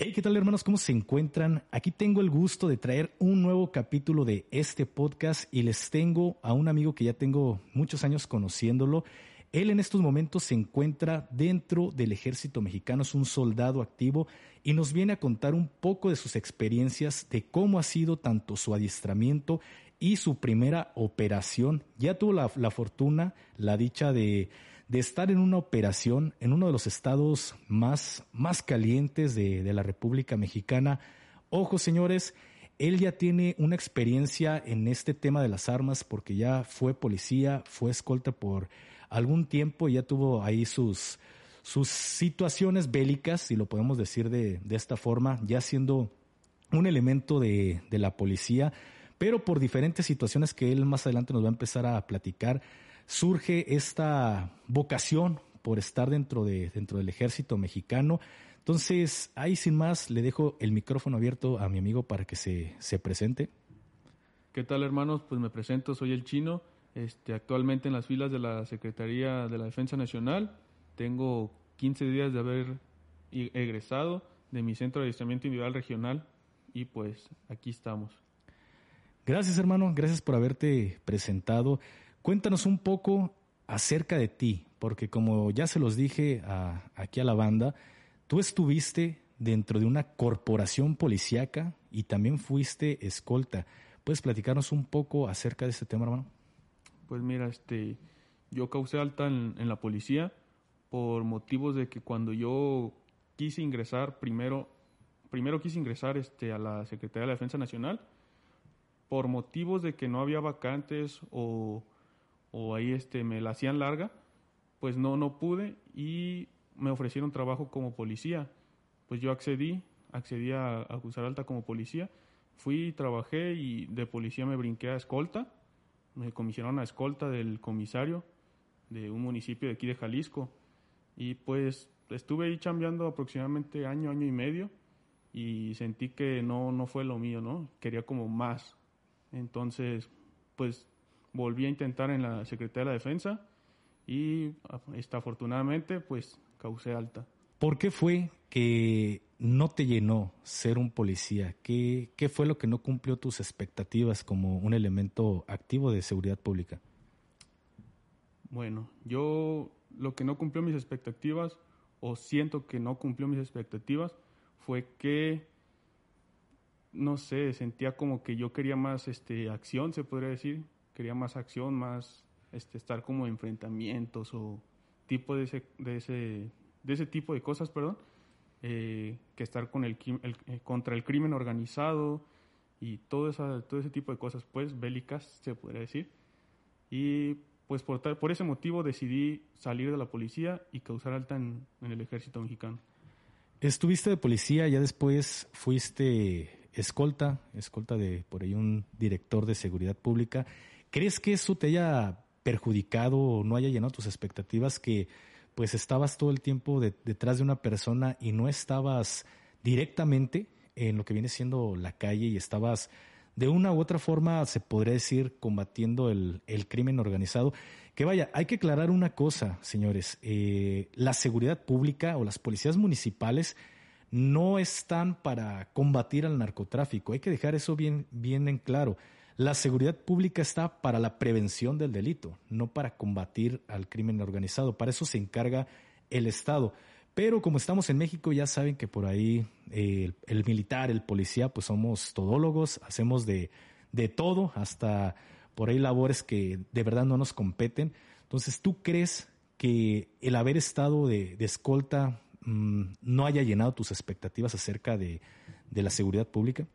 Hey, ¿qué tal hermanos? ¿Cómo se encuentran? Aquí tengo el gusto de traer un nuevo capítulo de este podcast y les tengo a un amigo que ya tengo muchos años conociéndolo. Él en estos momentos se encuentra dentro del ejército mexicano, es un soldado activo y nos viene a contar un poco de sus experiencias, de cómo ha sido tanto su adiestramiento y su primera operación. Ya tuvo la, fortuna, la dicha de, de, estar en una operación en uno de los estados más, más calientes de, de la República Mexicana. Ojo, señores, él ya tiene una experiencia en este tema de las armas porque ya fue policía, fue escolta por algún tiempo, y ya tuvo ahí sus, sus situaciones bélicas, si lo podemos decir de, de esta forma, ya siendo un elemento de, de la policía pero por diferentes situaciones que él más adelante nos va a empezar a platicar, surge esta vocación por estar dentro, de, dentro del ejército mexicano. Entonces, ahí sin más, le dejo el micrófono abierto a mi amigo para que se, se presente. ¿Qué tal, hermanos? Pues me presento, soy el chino, este, actualmente en las filas de la Secretaría de la Defensa Nacional. Tengo 15 días de haber egresado de mi centro de adiestramiento individual regional y pues aquí estamos. Gracias hermano, gracias por haberte presentado. Cuéntanos un poco acerca de ti, porque como ya se los dije aquí a la banda, tú estuviste dentro de una corporación policíaca y también fuiste escolta. ¿Puedes platicarnos un poco acerca de este tema, hermano? Pues mira, este, yo causé alta en, en, la policía por motivos de que cuando yo quise ingresar primero, primero quise ingresar este, a la Secretaría de la Defensa Nacional, por motivos de que no había vacantes o, ahí este, me la hacían larga, pues no, no pude y me ofrecieron trabajo como policía. Pues yo accedí, accedí a, a usar alta como policía, fui, trabajé y de policía me brinqué a escolta, me comisionaron a escolta del comisario de un municipio de aquí de Jalisco y pues estuve ahí chambeando aproximadamente año, año y medio y sentí que no, no fue lo mío, ¿no? Quería como más, entonces, pues volví a intentar en la Secretaría de la Defensa y esta, afortunadamente pues causé alta. ¿Por qué fue que no te llenó ser un policía? ¿Qué, ¿Qué fue lo que no cumplió tus expectativas como un elemento activo de seguridad pública? Bueno, yo lo que no cumplió mis expectativas o siento que no cumplió mis expectativas fue que no sé, sentía como que yo quería más este, acción, se podría decir. Quería más acción, más este, estar como enfrentamientos o tipo de ese, de ese, de ese tipo de cosas, perdón, eh, que estar con el, eh, contra el crimen organizado y todo, esa, todo ese tipo de cosas, pues bélicas, se podría decir. Y pues por, por ese motivo decidí salir de la policía y causar alta en el ejército mexicano. Estuviste de policía, ya después fuiste escolta, escolta de por ahí un director de seguridad pública. ¿Crees que eso te haya perjudicado o no haya llenado tus expectativas que pues estabas todo el tiempo detrás de una persona y no estabas directamente en lo que viene siendo la calle y estabas de una u otra forma, se podría decir, combatiendo el, el crimen organizado. Que vaya, hay que aclarar una cosa, señores. Eh, la seguridad pública o las policías municipales no están para combatir al narcotráfico. Hay que dejar eso bien, bien en claro. La seguridad pública está para la prevención del delito, no para combatir al crimen organizado. Para eso se encarga el Estado. Pero como estamos en México, ya saben que por ahí eh, el, militar, el policía, pues somos todólogos, hacemos de, de todo, hasta por ahí labores que de verdad no nos competen. Entonces, ¿tú crees que el haber estado de, escolta mm, no haya llenado tus expectativas acerca de, de la seguridad pública?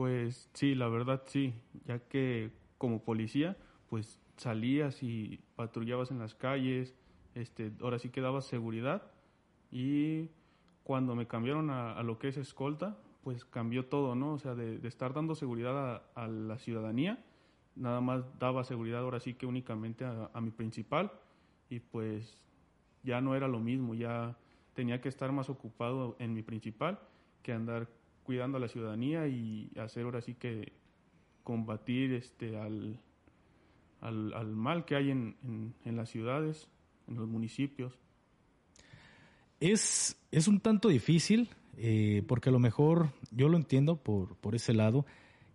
Pues sí, la verdad sí, ya que como policía, pues salías y patrullabas en las calles, este, ahora sí que dabas seguridad y cuando me cambiaron a, lo que es escolta, pues cambió todo, ¿no? O sea, de, estar dando seguridad a, la ciudadanía, nada más daba seguridad ahora sí que únicamente a, a mi principal y pues ya no era lo mismo, ya tenía que estar más ocupado en mi principal que andar cuidando a la ciudadanía y hacer ahora sí que combatir este al, al, mal que hay en, en las ciudades, en los municipios. Es, es un tanto difícil eh, porque a lo mejor yo lo entiendo por, por ese lado,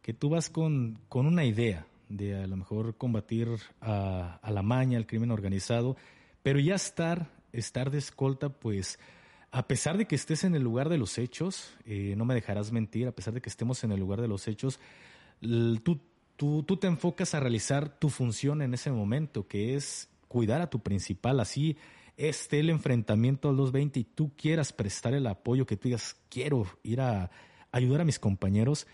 que tú vas con, con una idea de a lo mejor combatir a, a la maña, al crimen organizado, pero ya estar, estar de escolta, pues a pesar de que estés en el lugar de los hechos, eh, no me dejarás mentir, a pesar de que estemos en el lugar de los hechos, tú, tú, tú te enfocas a realizar tu función en ese momento, que es cuidar a tu principal, así esté el enfrentamiento al 220 y tú quieras prestar el apoyo, que tú digas, quiero ir a ayudar a mis compañeros,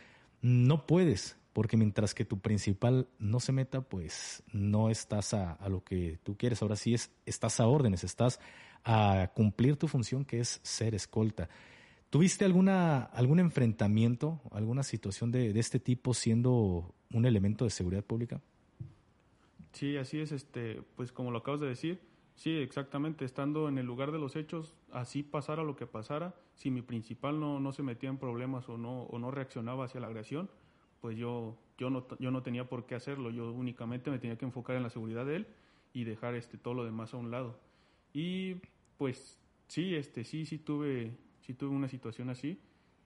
no puedes, porque mientras que tu principal no se meta, pues no estás a, a, lo que tú quieres. Ahora sí es, estás a órdenes, estás a cumplir tu función que es ser escolta. ¿Tuviste alguna, algún enfrentamiento, alguna situación de, de, este tipo siendo un elemento de seguridad pública? Sí, así es, este, pues como lo acabas de decir, sí, exactamente, estando en el lugar de los hechos, así pasara lo que pasara, si mi principal no, no se metía en problemas o no, o no reaccionaba hacia la agresión, pues yo, yo, no, yo no tenía por qué hacerlo, yo únicamente me tenía que enfocar en la seguridad de él y dejar este, todo lo demás a un lado. Y pues sí, este, sí, sí tuve, sí tuve una situación así.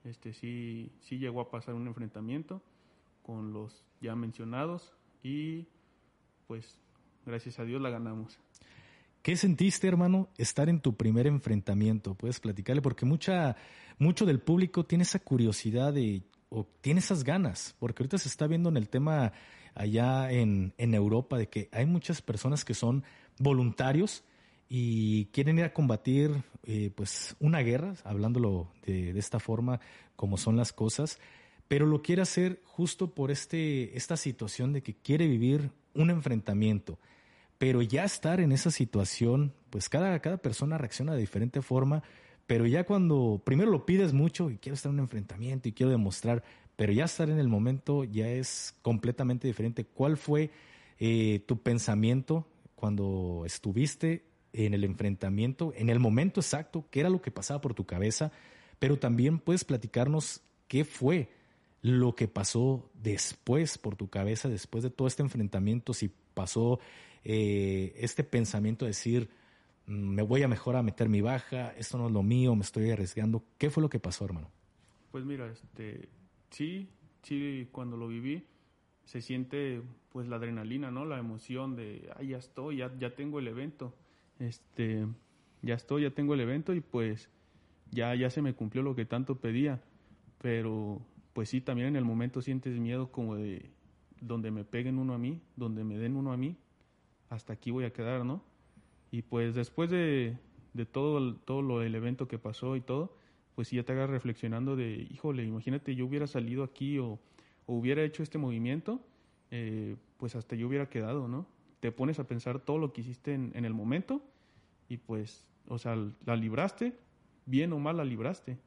Este, sí, sí llegó a pasar un enfrentamiento con los ya mencionados y pues gracias a Dios la ganamos. ¿Qué sentiste, hermano, estar en tu primer enfrentamiento? Puedes platicarle porque mucha, mucho del público tiene esa curiosidad de, o tiene esas ganas, porque ahorita se está viendo en el tema allá en, en Europa de que hay muchas personas que son voluntarios y quieren ir a combatir eh, pues una guerra, hablándolo de, de, esta forma como son las cosas, pero lo quiere hacer justo por este, esta situación de que quiere vivir un enfrentamiento. Pero ya estar en esa situación, pues cada, cada persona reacciona de diferente forma, pero ya cuando primero lo pides mucho y quiero estar en un enfrentamiento y quiero demostrar, pero ya estar en el momento ya es completamente diferente. ¿Cuál fue eh, tu pensamiento cuando estuviste en el enfrentamiento, en el momento exacto, qué era lo que pasaba por tu cabeza, pero también puedes platicarnos qué fue lo que pasó después por tu cabeza, después de todo este enfrentamiento, si pasó eh, este pensamiento de decir, mm, me voy a mejor a meter mi baja, esto no es lo mío, me estoy arriesgando. ¿Qué fue lo que pasó, hermano? Pues mira, este, sí, sí, cuando lo viví, se siente pues la adrenalina, ¿no? La emoción de, ah, ya estoy, ya, ya tengo el evento este, ya estoy, ya tengo el evento y pues ya, ya se me cumplió lo que tanto pedía. Pero pues sí, también en el momento sientes miedo como de donde me peguen uno a mí, donde me den uno a mí, hasta aquí voy a quedar, ¿no? Y pues después de, de todo, todo lo del evento que pasó y todo, pues sí ya te hagas reflexionando de, híjole, imagínate yo hubiera salido aquí o, o hubiera hecho este movimiento, eh, pues hasta yo hubiera quedado, ¿no? Te pones a pensar todo lo que hiciste en, el momento y pues, o sea, la libraste, bien o mal la libraste.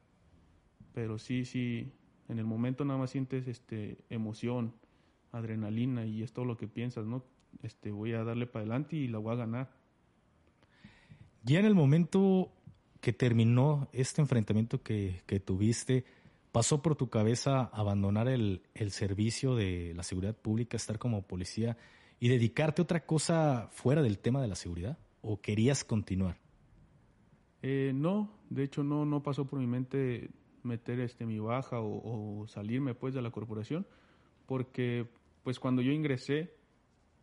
Pero sí, sí, en el momento nada más sientes este, emoción, adrenalina y es todo lo que piensas, ¿no? Este, voy a darle para adelante y la voy a ganar. Ya en el momento que terminó este enfrentamiento que, que tuviste, ¿pasó por tu cabeza abandonar el, el servicio de la seguridad pública, estar como policía? Y dedicarte a otra cosa fuera del tema de la seguridad? ¿O querías continuar? Eh, no, de hecho no, no pasó por mi mente meter este mi baja o, o, salirme pues de la corporación, porque pues cuando yo ingresé,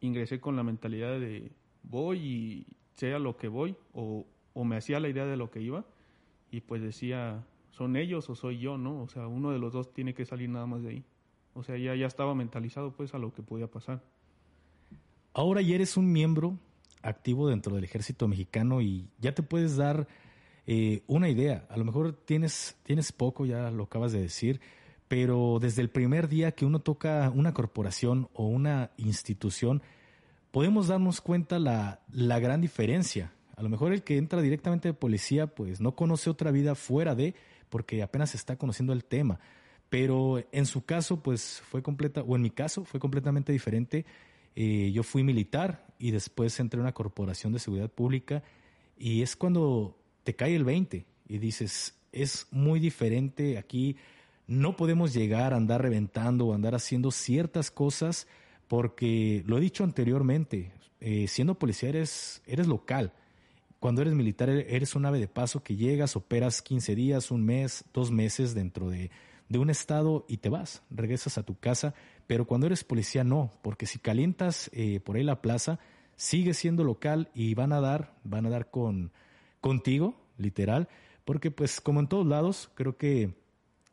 ingresé con la mentalidad de voy y sea lo que voy, o, o me hacía la idea de lo que iba, y pues decía, son ellos o soy yo, ¿no? O sea, uno de los dos tiene que salir nada más de ahí. O sea, ya, ya estaba mentalizado pues a lo que podía pasar. Ahora ya eres un miembro activo dentro del ejército mexicano y ya te puedes dar eh, una idea. A lo mejor tienes, tienes poco, ya lo acabas de decir, pero desde el primer día que uno toca una corporación o una institución, podemos darnos cuenta la, la gran diferencia. A lo mejor el que entra directamente de policía, pues no conoce otra vida fuera de, porque apenas está conociendo el tema. Pero en su caso, pues fue completa, o en mi caso, fue completamente diferente eh, yo fui militar y después entré a una corporación de seguridad pública y es cuando te cae el 20 y dices, es muy diferente aquí, no podemos llegar a andar reventando o andar haciendo ciertas cosas porque, lo he dicho anteriormente, eh, siendo policía eres, eres local. cuando eres militar eres un ave de paso que llegas, operas 15 días, un mes, dos meses dentro de, de un estado y te vas, regresas a tu casa, pero cuando eres policía no, porque si calientas eh, por ahí la plaza, sigues siendo local y van a dar, van a dar con contigo, literal, porque pues como en todos lados, creo que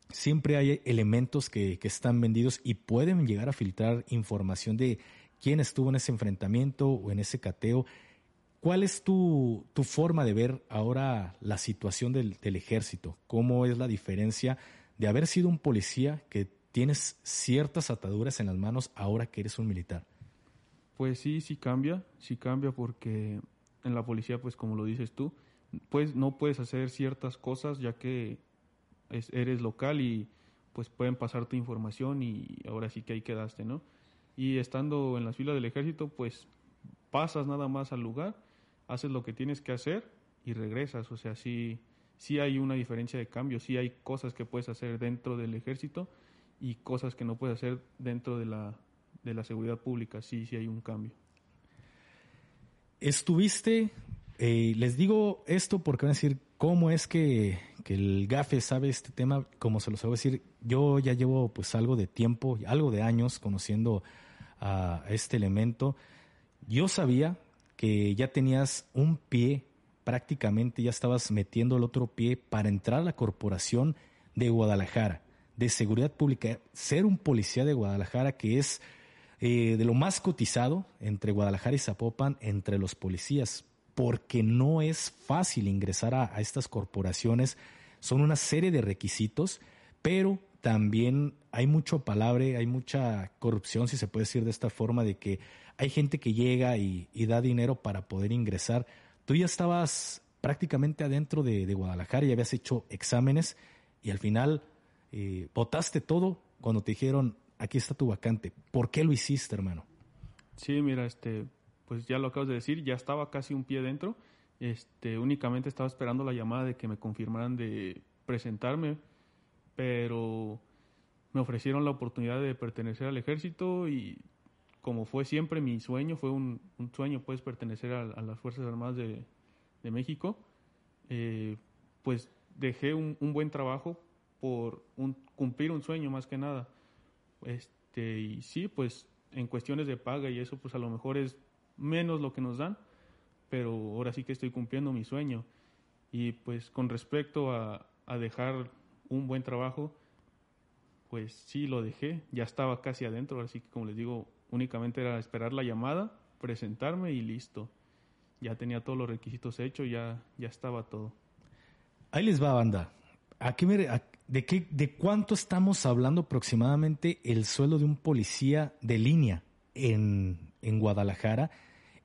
siempre hay elementos que, que están vendidos y pueden llegar a filtrar información de quién estuvo en ese enfrentamiento o en ese cateo. ¿Cuál es tu, tu forma de ver ahora la situación del, del ejército? ¿Cómo es la diferencia de haber sido un policía que tienes ciertas ataduras en las manos ahora que eres un militar? Pues sí, sí cambia, sí cambia porque en la policía, pues como lo dices tú, pues no puedes hacer ciertas cosas ya que eres local y pues pueden pasar tu información y ahora sí que ahí quedaste, ¿no? Y estando en las filas del ejército, pues pasas nada más al lugar, haces lo que tienes que hacer y regresas, o sea, sí sí hay una diferencia de cambio, sí hay cosas que puedes hacer dentro del ejército y cosas que no puedes hacer dentro de la, de la seguridad pública, sí, sí hay un cambio. Estuviste, eh, les digo esto porque van a decir, ¿cómo es que, que, el GAFE sabe este tema? Como se los voy a decir, yo ya llevo pues algo de tiempo, algo de años conociendo a este elemento. Yo sabía que ya tenías un pie prácticamente ya estabas metiendo el otro pie para entrar a la corporación de Guadalajara, de seguridad pública, ser un policía de Guadalajara que es eh, de lo más cotizado entre Guadalajara y Zapopan entre los policías, porque no es fácil ingresar a, estas corporaciones, son una serie de requisitos, pero también hay mucho palabre, hay mucha corrupción, si se puede decir de esta forma, de que hay gente que llega y da dinero para poder ingresar Tú ya estabas prácticamente adentro de, Guadalajara y habías hecho exámenes y al final eh, votaste todo cuando te dijeron, aquí está tu vacante. ¿Por qué lo hiciste, hermano? Sí, mira, este, pues ya lo acabas de decir, ya estaba casi un pie dentro. Este, únicamente estaba esperando la llamada de que me confirmaran de presentarme, pero me ofrecieron la oportunidad de pertenecer al ejército y como fue siempre mi sueño, fue un, sueño pues pertenecer a, las Fuerzas Armadas de, México, eh, pues dejé un, buen trabajo por cumplir un sueño más que nada. Este, y sí, pues en cuestiones de paga y eso, pues a lo mejor es menos lo que nos dan, pero ahora sí que estoy cumpliendo mi sueño. Y pues con respecto a, a dejar un buen trabajo, pues sí lo dejé, ya estaba casi adentro, así que como les digo, Únicamente era esperar la llamada, presentarme y listo. Ya tenía todos los requisitos hechos, ya, ya estaba todo. Ahí les va, banda. ¿A qué de, qué, ¿De cuánto estamos hablando aproximadamente el sueldo de un policía de línea en, en Guadalajara?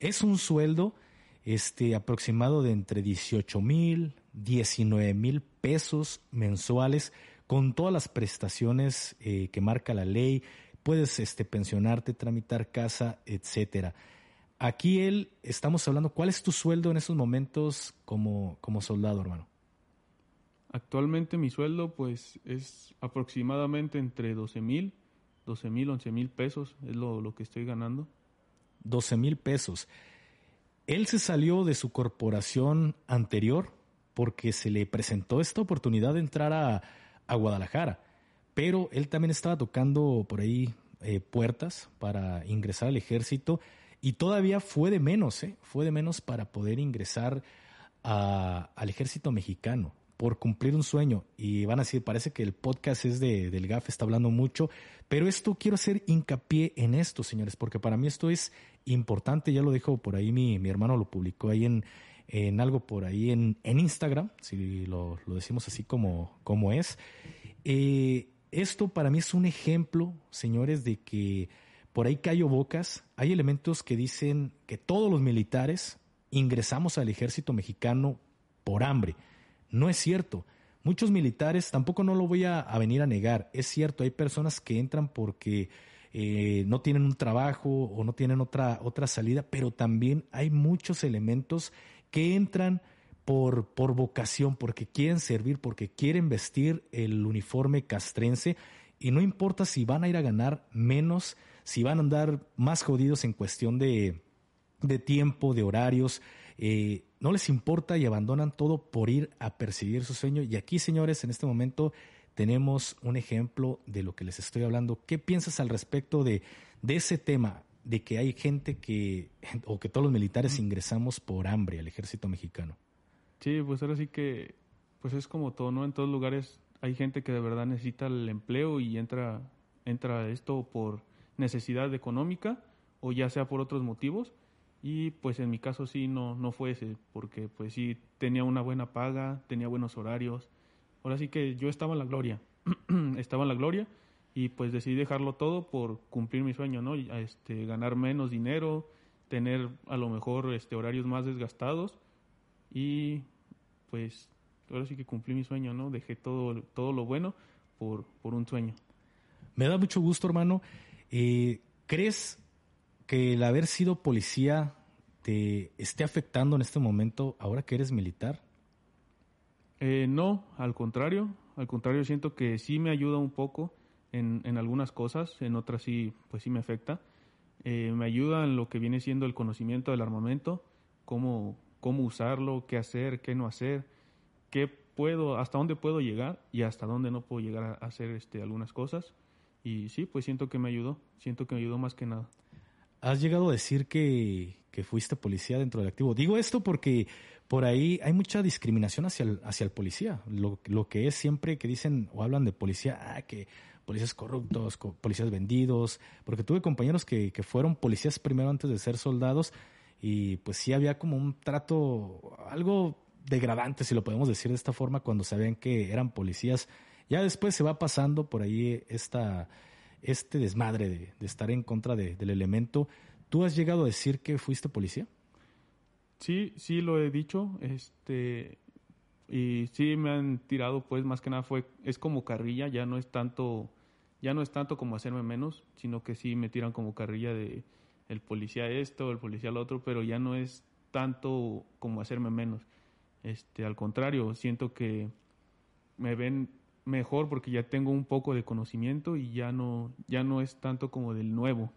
Es un sueldo este, aproximado de entre 18 mil, 19 mil pesos mensuales con todas las prestaciones eh, que marca la ley, puedes este, pensionarte, tramitar casa, etcétera. Aquí él, estamos hablando, ¿cuál es tu sueldo en esos momentos como, como soldado, hermano? Actualmente mi sueldo pues es aproximadamente entre 12 mil, 12 mil, 11 mil pesos, es lo, lo que estoy ganando. 12 mil pesos. Él se salió de su corporación anterior porque se le presentó esta oportunidad de entrar a, a Guadalajara pero él también estaba tocando por ahí eh, puertas para ingresar al ejército y todavía fue de menos, ¿eh? fue de menos para poder ingresar al ejército mexicano por cumplir un sueño. Y van a decir, parece que el podcast es de, del GAF, está hablando mucho, pero esto quiero hacer hincapié en esto, señores, porque para mí esto es importante, ya lo dijo por ahí mi, mi hermano, lo publicó ahí en, en algo por ahí en, en Instagram, si lo, lo decimos así como, como es. Eh, esto para mí es un ejemplo, señores, de que por ahí callo bocas. Hay elementos que dicen que todos los militares ingresamos al ejército mexicano por hambre. No es cierto. Muchos militares, tampoco no lo voy a, venir a negar, es cierto, hay personas que entran porque eh, no tienen un trabajo o no tienen otra, otra salida, pero también hay muchos elementos que entran por, por vocación, porque quieren servir, porque quieren vestir el uniforme castrense y no importa si van a ir a ganar menos, si van a andar más jodidos en cuestión de, de tiempo, de horarios, eh, no les importa y abandonan todo por ir a perseguir su sueño. Y aquí, señores, en este momento tenemos un ejemplo de lo que les estoy hablando. ¿Qué piensas al respecto de, de ese tema? De que hay gente que, o que todos los militares ingresamos por hambre al ejército mexicano. Sí, pues ahora sí que, pues es como todo, ¿no? En todos lugares hay gente que de verdad necesita el empleo y entra, entra esto por necesidad económica o ya sea por otros motivos. Y pues en mi caso sí no, no fue ese, porque pues sí tenía una buena paga, tenía buenos horarios. Ahora sí que yo estaba en la gloria, estaba en la gloria y pues decidí dejarlo todo por cumplir mi sueño, ¿no? Este, ganar menos dinero, tener a lo mejor este, horarios más desgastados y pues ahora sí que cumplí mi sueño, ¿no? Dejé todo, todo lo bueno por, por un sueño. Me da mucho gusto, hermano. Eh, ¿Crees que el haber sido policía te esté afectando en este momento ahora que eres militar? Eh, no, al contrario. Al contrario, siento que sí me ayuda un poco en, en algunas cosas, en otras sí, pues sí me afecta. Eh, me ayuda en lo que viene siendo el conocimiento del armamento, cómo, cómo usarlo, qué hacer, qué no hacer, qué puedo, hasta dónde puedo llegar y hasta dónde no puedo llegar a hacer este, algunas cosas. Y sí, pues siento que me ayudó, siento que me ayudó más que nada. Has llegado a decir que, que fuiste policía dentro del activo. Digo esto porque por ahí hay mucha discriminación hacia el, hacia el policía. Lo, lo que es siempre que dicen o hablan de policía, ah, que policías corruptos, policías vendidos, porque tuve compañeros que, que fueron policías primero antes de ser soldados y pues sí había como un trato algo degradante, si lo podemos decir de esta forma, cuando sabían que eran policías. Ya después se va pasando por ahí esta, este desmadre de, estar en contra de, del elemento. ¿Tú has llegado a decir que fuiste policía? Sí, sí lo he dicho, este, y sí me han tirado, pues más que nada fue, es como carrilla, ya no es tanto, ya no es tanto como hacerme menos, sino que sí me tiran como carrilla de el policía esto, el policía lo otro, pero ya no es tanto como hacerme menos. Este, al contrario, siento que me ven mejor porque ya tengo un poco de conocimiento y ya no, ya no es tanto como del nuevo.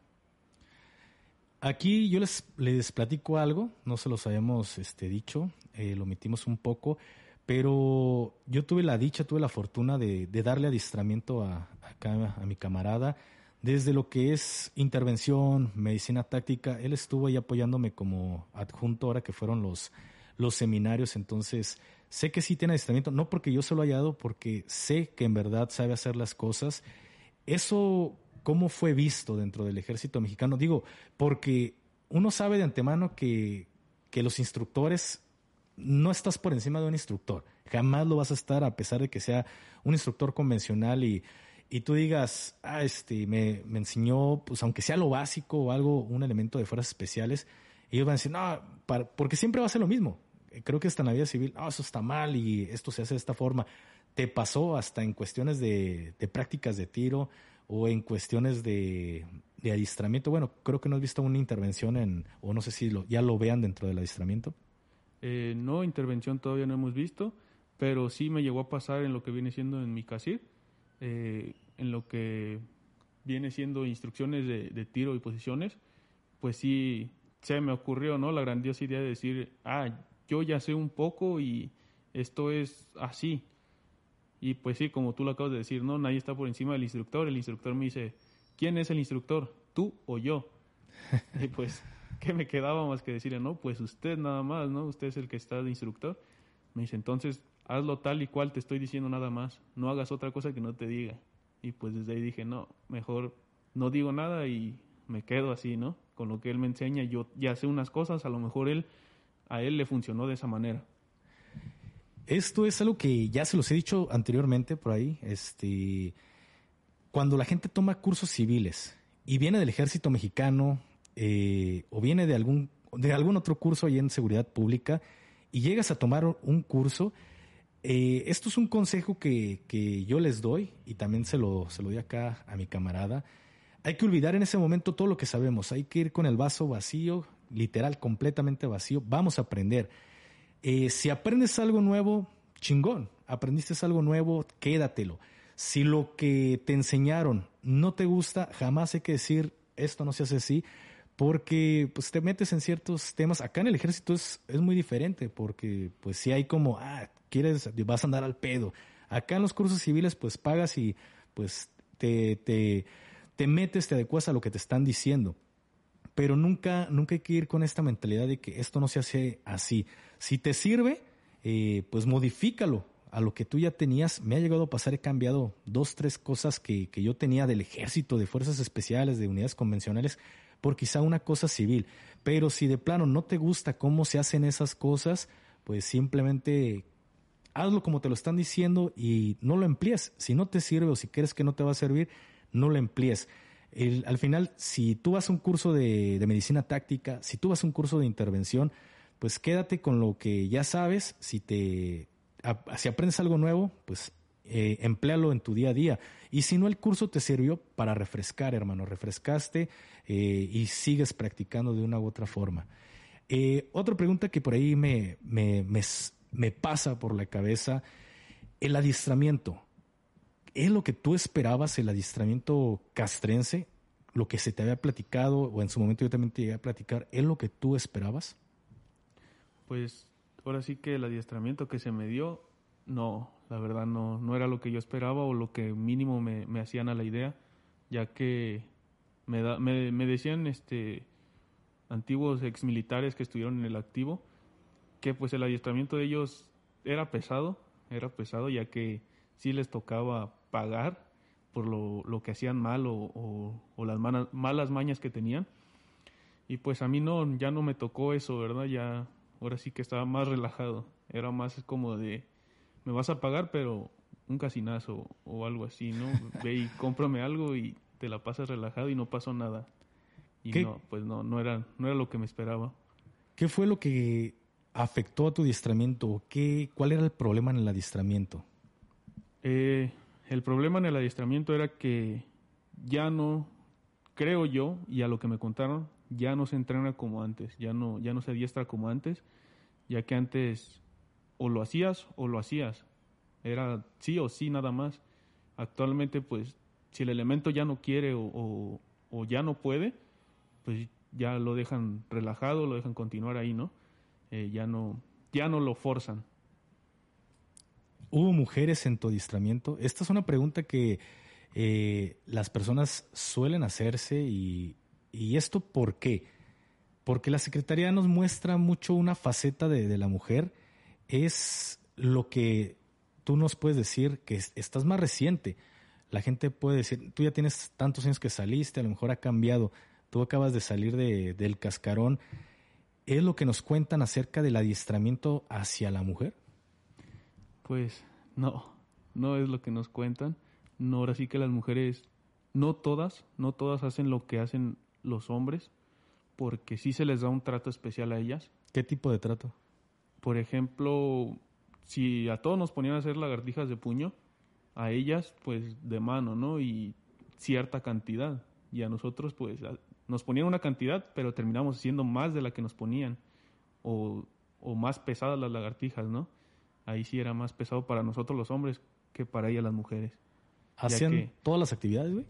Aquí yo les, les platico algo, no se los habíamos este, dicho, eh, lo omitimos un poco, pero yo tuve la dicha, tuve la fortuna de, de darle adiestramiento a, acá a mi camarada desde lo que es intervención, medicina táctica. Él estuvo ahí apoyándome como adjunto ahora que fueron los, los seminarios, entonces sé que sí tiene adiestramiento, no porque yo se lo haya dado, porque sé que en verdad sabe hacer las cosas. Eso cómo fue visto dentro del ejército mexicano. Digo, porque uno sabe de antemano que, que los instructores no estás por encima de un instructor. Jamás lo vas a estar a pesar de que sea un instructor convencional y, y tú digas, ah, este, me, me, enseñó, pues aunque sea lo básico o algo, un elemento de fuerzas especiales, ellos van a decir, no, porque siempre va a ser lo mismo. Creo que la vida civil, no, eso está mal y esto se hace de esta forma. Te pasó hasta en cuestiones de, de prácticas de tiro, o en cuestiones de, de adiestramiento. Bueno, creo que no has visto una intervención en, o no sé si lo, ya lo vean dentro del adiestramiento. Eh, no, intervención todavía no hemos visto, pero sí me llegó a pasar en lo que viene siendo en mi CASIR, eh, en lo que viene siendo instrucciones de, de, tiro y posiciones, pues sí se me ocurrió, ¿no? La grandiosa idea de decir, ah, yo ya sé un poco y esto es así. Y pues sí, como tú lo acabas de decir, no, nadie está por encima del instructor. El instructor me dice, ¿quién es el instructor? ¿Tú o yo? y pues, ¿qué me quedaba más que decirle? No, pues usted nada más, ¿no? Usted es el que está de instructor. Me dice, entonces, hazlo tal y cual te estoy diciendo nada más. No hagas otra cosa que no te diga. Y pues desde ahí dije, no, mejor no digo nada y me quedo así, ¿no? Con lo que él me enseña, yo ya sé unas cosas, a lo mejor él, a él le funcionó de esa manera. Esto es algo que ya se los he dicho anteriormente por ahí. Este, cuando la gente toma cursos civiles y viene del ejército mexicano eh, o viene de algún, de algún otro curso ahí en seguridad pública y llegas a tomar un curso, eh, esto es un consejo que, que, yo les doy y también se lo, se lo doy acá a mi camarada. Hay que olvidar en ese momento todo lo que sabemos. Hay que ir con el vaso vacío, literal, completamente vacío. Vamos a aprender eh, si aprendes algo nuevo, chingón. Aprendiste algo nuevo, quédatelo. Si lo que te enseñaron no te gusta, jamás hay que decir esto no se hace así, porque pues te metes en ciertos temas. Acá en el ejército es, es muy diferente porque pues si hay como, ah, quieres, vas a andar al pedo. Acá en los cursos civiles pues pagas y pues te, te, te metes, te adecuas a lo que te están diciendo. Pero nunca, nunca hay que ir con esta mentalidad de que esto no se hace así. Si te sirve, eh, pues modifícalo a lo que tú ya tenías. Me ha llegado a pasar, he cambiado dos, tres cosas que, que yo tenía del ejército, de fuerzas especiales, de unidades convencionales, por quizá una cosa civil. Pero si de plano no te gusta cómo se hacen esas cosas, pues simplemente hazlo como te lo están diciendo y no lo emplees. Si no te sirve o si crees que no te va a servir, no lo emplees. al final, si tú vas a un curso de, medicina táctica, si tú vas a un curso de intervención, pues quédate con lo que ya sabes. Si te si aprendes algo nuevo, pues eh, emplealo en tu día a día. Y si no, el curso te sirvió para refrescar, hermano. Refrescaste eh, y sigues practicando de una u otra forma. Eh, otra pregunta que por ahí me, me, me, me pasa por la cabeza, el adiestramiento. ¿Es lo que tú esperabas, el adiestramiento castrense? ¿Lo que se te había platicado, o en su momento yo también te llegué a platicar, es lo que tú esperabas? Pues ahora sí que el adiestramiento que se me dio, no, la verdad no, no era lo que yo esperaba o lo que mínimo me, me hacían a la idea, ya que me, da, me, me decían este antiguos exmilitares que estuvieron en el activo, que pues el adiestramiento de ellos era pesado, era pesado ya que sí les tocaba pagar por lo, lo que hacían mal o, o, las malas mañas que tenían. Y pues a mí no, ya no me tocó eso, ¿verdad? Ya, ahora sí que estaba más relajado. Era más como de, me vas a pagar, pero un casinazo o algo así, ¿no? Ve y cómprame algo y te la pasas relajado y no pasó nada. Y no, pues no, no era, no era lo que me esperaba. ¿Qué fue lo que afectó a tu adiestramiento? ¿Qué, ¿Cuál era el problema en el adiestramiento? Eh, el problema en el adiestramiento era que ya no, creo yo, y a lo que me contaron, ya no se entrena como antes, ya no, ya no se adiestra como antes, ya que antes o lo hacías o lo hacías. Era sí o sí nada más. Actualmente, pues, si el elemento ya no quiere o, o ya no puede, pues ya lo dejan relajado, lo dejan continuar ahí, ¿no? Eh, ya, no, ya no lo forzan. ¿Hubo mujeres en tu adiestramiento? Esta es una pregunta que eh, las personas suelen hacerse y, y, esto ¿por qué? Porque la Secretaría nos muestra mucho una faceta de, de la mujer, es lo que tú nos puedes decir que estás más reciente. La gente puede decir, tú ya tienes tantos años que saliste, a lo mejor ha cambiado, tú acabas de salir de, del cascarón ¿Es lo que nos cuentan acerca del adiestramiento hacia la mujer? Pues no, no es lo que nos cuentan. No, ahora sí que las mujeres, no todas, no todas hacen lo que hacen los hombres, porque sí se les da un trato especial a ellas. ¿Qué tipo de trato? Por ejemplo, si a todos nos ponían a hacer lagartijas de puño, a ellas pues de mano, ¿no? Y cierta cantidad. Y a nosotros pues nos ponían una cantidad, pero terminamos haciendo más de la que nos ponían, o, o más pesadas las lagartijas, ¿no? Ahí sí era más pesado para nosotros los hombres que para ellas las mujeres. ¿Hacían todas las actividades, güey?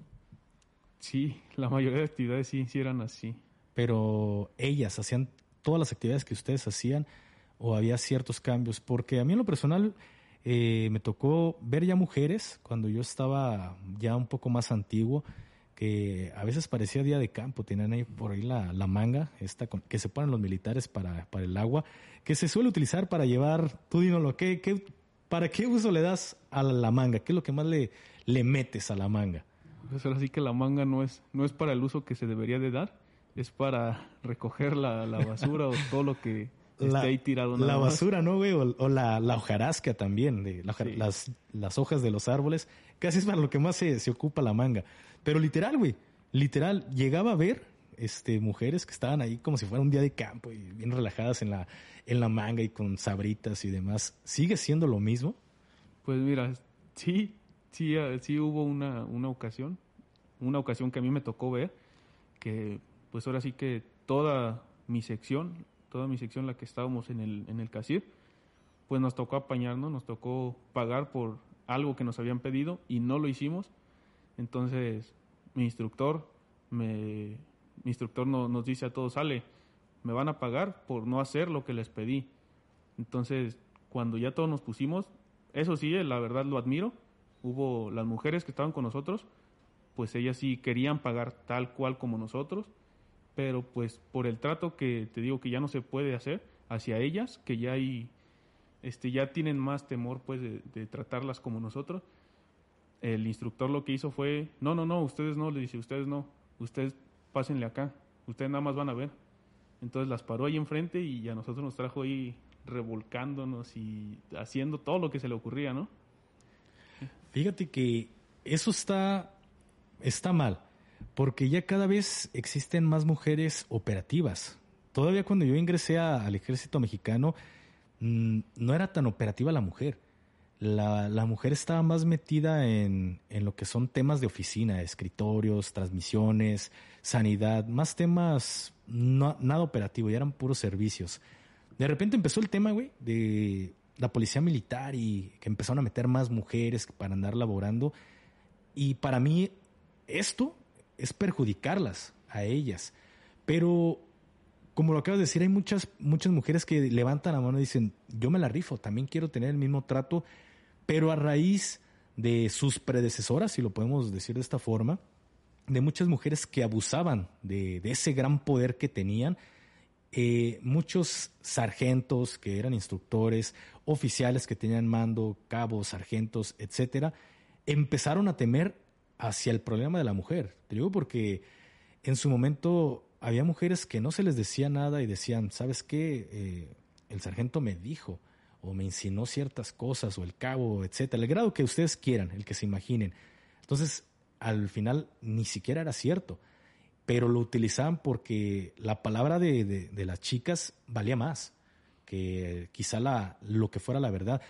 Sí, la mayoría de actividades sí, sí eran así. Pero ellas hacían todas las actividades que ustedes hacían o había ciertos cambios, porque a mí en lo personal eh, me tocó ver ya mujeres cuando yo estaba ya un poco más antiguo que a veces parecía día de campo, tenían ahí por ahí la, la manga esta que se ponen los militares para, para, el agua, que se suele utilizar para llevar, tú lo ¿qué, qué, ¿para qué uso le das a la manga? ¿Qué es lo que más le, le metes a la manga? Pues ahora sí que la manga no es, no es para el uso que se debería de dar, es para recoger la, la basura o todo lo que esté ahí tirado. la basura, ¿no, güey? O, la, la, hojarasca también, de las, las hojas de los árboles, casi es para lo que más se, se ocupa la manga. Pero literal, güey, literal, llegaba a ver este, mujeres que estaban ahí como si fuera un día de campo y bien relajadas en la, en la manga y con sabritas y demás. ¿Sigue siendo lo mismo? Pues mira, sí, sí, eh, sí hubo una, una ocasión, una ocasión que a mí me tocó ver, que pues ahora sí que toda mi sección, toda mi sección la que estábamos en el, en el CASIR, pues nos tocó apañarnos, nos tocó pagar por algo que nos habían pedido y no lo hicimos entonces, mi instructor me, instructor nos dice a todos, sale, me van a pagar por no hacer lo que les pedí. Entonces, cuando ya todos nos pusimos, eso sí, la verdad lo admiro, hubo las mujeres que estaban con nosotros, pues ellas sí querían pagar tal cual como nosotros, pero pues por el trato que te digo que ya no se puede hacer hacia ellas, que ya hay, este, ya tienen más temor pues de, tratarlas como nosotros, el instructor lo que hizo fue, no, no, no, ustedes no, le dice, ustedes no, ustedes pásenle acá, ustedes nada más van a ver. Entonces las paró ahí enfrente y a nosotros nos trajo ahí revolcándonos y haciendo todo lo que se le ocurría, ¿no? Fíjate que eso está, está mal, porque ya cada vez existen más mujeres operativas. Todavía cuando yo ingresé al ejército mexicano, mm, no era tan operativa la mujer. La, la mujer estaba más metida en, en, lo que son temas de oficina, escritorios, transmisiones, sanidad, más temas nada operativo, ya eran puros servicios. De repente empezó el tema, güey, de la policía militar y que empezaron a meter más mujeres para andar laborando. Y para mí esto es perjudicarlas a ellas. Pero, como lo acabas de decir, hay muchas, muchas mujeres que levantan la mano y dicen, yo me la rifo, también quiero tener el mismo trato, pero a raíz de sus predecesoras, si lo podemos decir de esta forma, de muchas mujeres que abusaban de, ese gran poder que tenían, eh, muchos sargentos que eran instructores, oficiales que tenían mando, cabos, sargentos, etcétera, empezaron a temer hacia el problema de la mujer. Te digo porque en su momento había mujeres que no se les decía nada y decían, ¿sabes qué? Eh, el sargento me dijo o me insinuó ciertas cosas o el cabo, etcétera, el grado que ustedes quieran, el que se imaginen. Entonces, al final ni siquiera era cierto pero lo utilizaban porque la palabra de, de, las chicas valía más que quizá la, lo que fuera la verdad.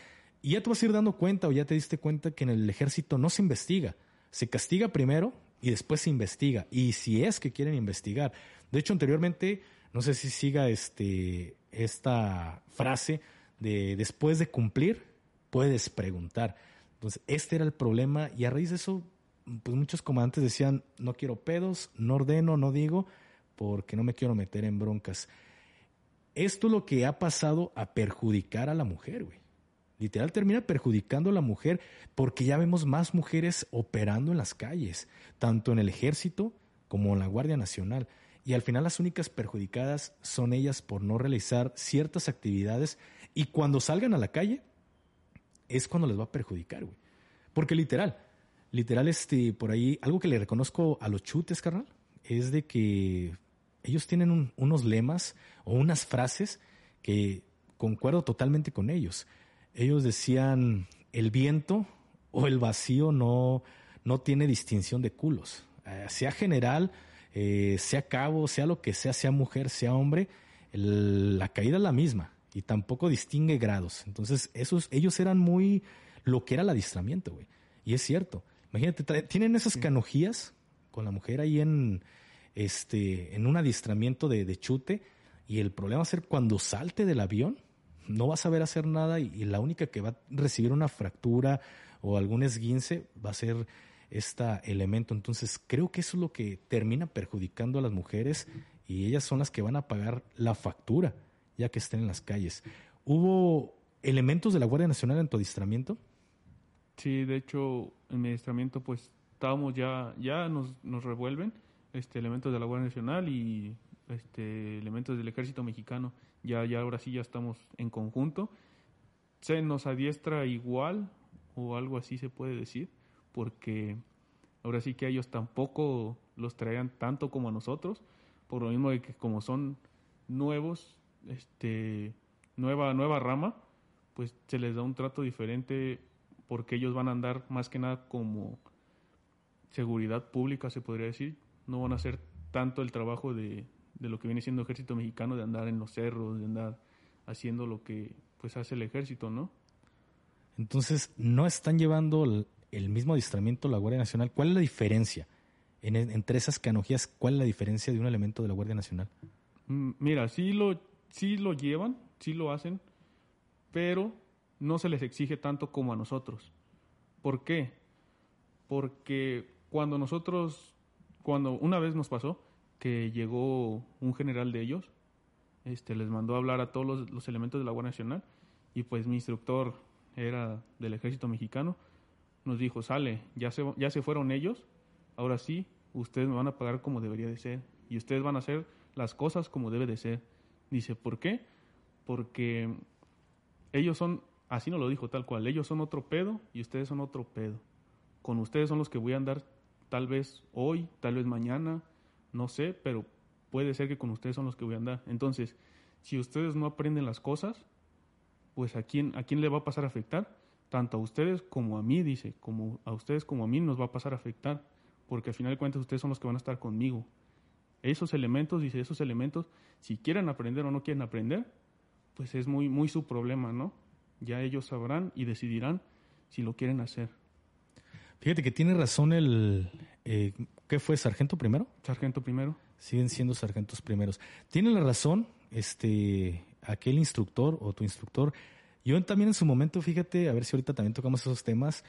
Y ya te vas a ir dando cuenta o ya te diste cuenta que en el ejército no se investiga, se castiga primero y después se investiga. Y si es que quieren investigar. De hecho, anteriormente, no sé si siga este, esta frase de después de cumplir, puedes preguntar. Entonces, este era el problema y a raíz de eso pues muchos comandantes decían, no quiero pedos, no ordeno, no digo, porque no me quiero meter en broncas. Esto es lo que ha pasado a perjudicar a la mujer, güey. Literal termina perjudicando a la mujer porque ya vemos más mujeres operando en las calles, tanto en el ejército como en la Guardia Nacional. Y al final las únicas perjudicadas son ellas por no realizar ciertas actividades y cuando salgan a la calle es cuando les va a perjudicar, güey. Porque literal, literal, este, por ahí, algo que le reconozco a los chutes, carnal, es de que ellos tienen unos lemas o unas frases que concuerdo totalmente con ellos. Ellos decían, el viento o el vacío no, no tiene distinción de culos. Eh, sea general, eh, sea cabo, sea lo que sea, sea mujer, sea hombre, la caída es la misma y tampoco distingue grados. Entonces, esos, ellos eran muy lo que era el adiestramiento, güey. Y es cierto. Imagínate, tienen esas canojías con la mujer ahí en, este, en un adiestramiento de, chute y el problema va a ser cuando salte del avión, no va a saber hacer nada y, la única que va a recibir una fractura o algún esguince va a ser este elemento. Entonces creo que eso es lo que termina perjudicando a las mujeres y ellas son las que van a pagar la factura ya que estén en las calles. ¿Hubo elementos de la Guardia Nacional en tu adiestramiento? Sí, de hecho, en mi adiestramiento, pues estábamos ya, ya nos, nos revuelven este, elementos de la Guardia Nacional y este, elementos del Ejército Mexicano. Ya, ya ahora sí ya estamos en conjunto. Se nos adiestra igual, o algo así se puede decir, porque ahora sí que ellos tampoco los traían tanto como a nosotros, por lo mismo de que como son nuevos, este, nueva, nueva rama, pues se les da un trato diferente porque ellos van a andar más que nada como seguridad pública, se podría decir. No van a hacer tanto el trabajo de, de lo que viene siendo el ejército mexicano, de andar en los cerros, de andar haciendo lo que pues hace el ejército, ¿no? Entonces, ¿no están llevando el, mismo adiestramiento la Guardia Nacional? ¿Cuál es la diferencia entre esas canojías? ¿Cuál es la diferencia de un elemento de la Guardia Nacional? Mm, mira, sí lo, sí lo llevan, sí lo hacen, pero no se les exige tanto como a nosotros. ¿Por qué? Porque cuando nosotros, cuando una vez nos pasó que llegó un general de ellos, este, les mandó a hablar a todos los, elementos de la Guardia Nacional y pues mi instructor era del ejército mexicano, nos dijo, sale, ya se, ya se fueron ellos, ahora sí, ustedes me van a pagar como debería de ser y ustedes van a hacer las cosas como debe de ser. Dice, ¿por qué? Porque ellos son, así no lo dijo tal cual, ellos son otro pedo y ustedes son otro pedo. Con ustedes son los que voy a andar tal vez hoy, tal vez mañana, no sé, pero puede ser que con ustedes son los que voy a andar. Entonces, si ustedes no aprenden las cosas, pues a quién, a quién le va a pasar a afectar? Tanto a ustedes como a mí, dice, como a ustedes como a mí nos va a pasar a afectar, porque al final de cuentas ustedes son los que van a estar conmigo. Esos elementos, dice, esos elementos, si quieren aprender o no quieren aprender, pues es muy, muy su problema, ¿no? Ya ellos sabrán y decidirán si lo quieren hacer. Fíjate que tiene razón el... Eh, ¿Qué fue? ¿Sargento primero? Sargento primero. Siguen siendo sargentos primeros. Tiene la razón este, aquel instructor o tu instructor. Yo también en su momento, fíjate, a ver si ahorita también tocamos esos temas.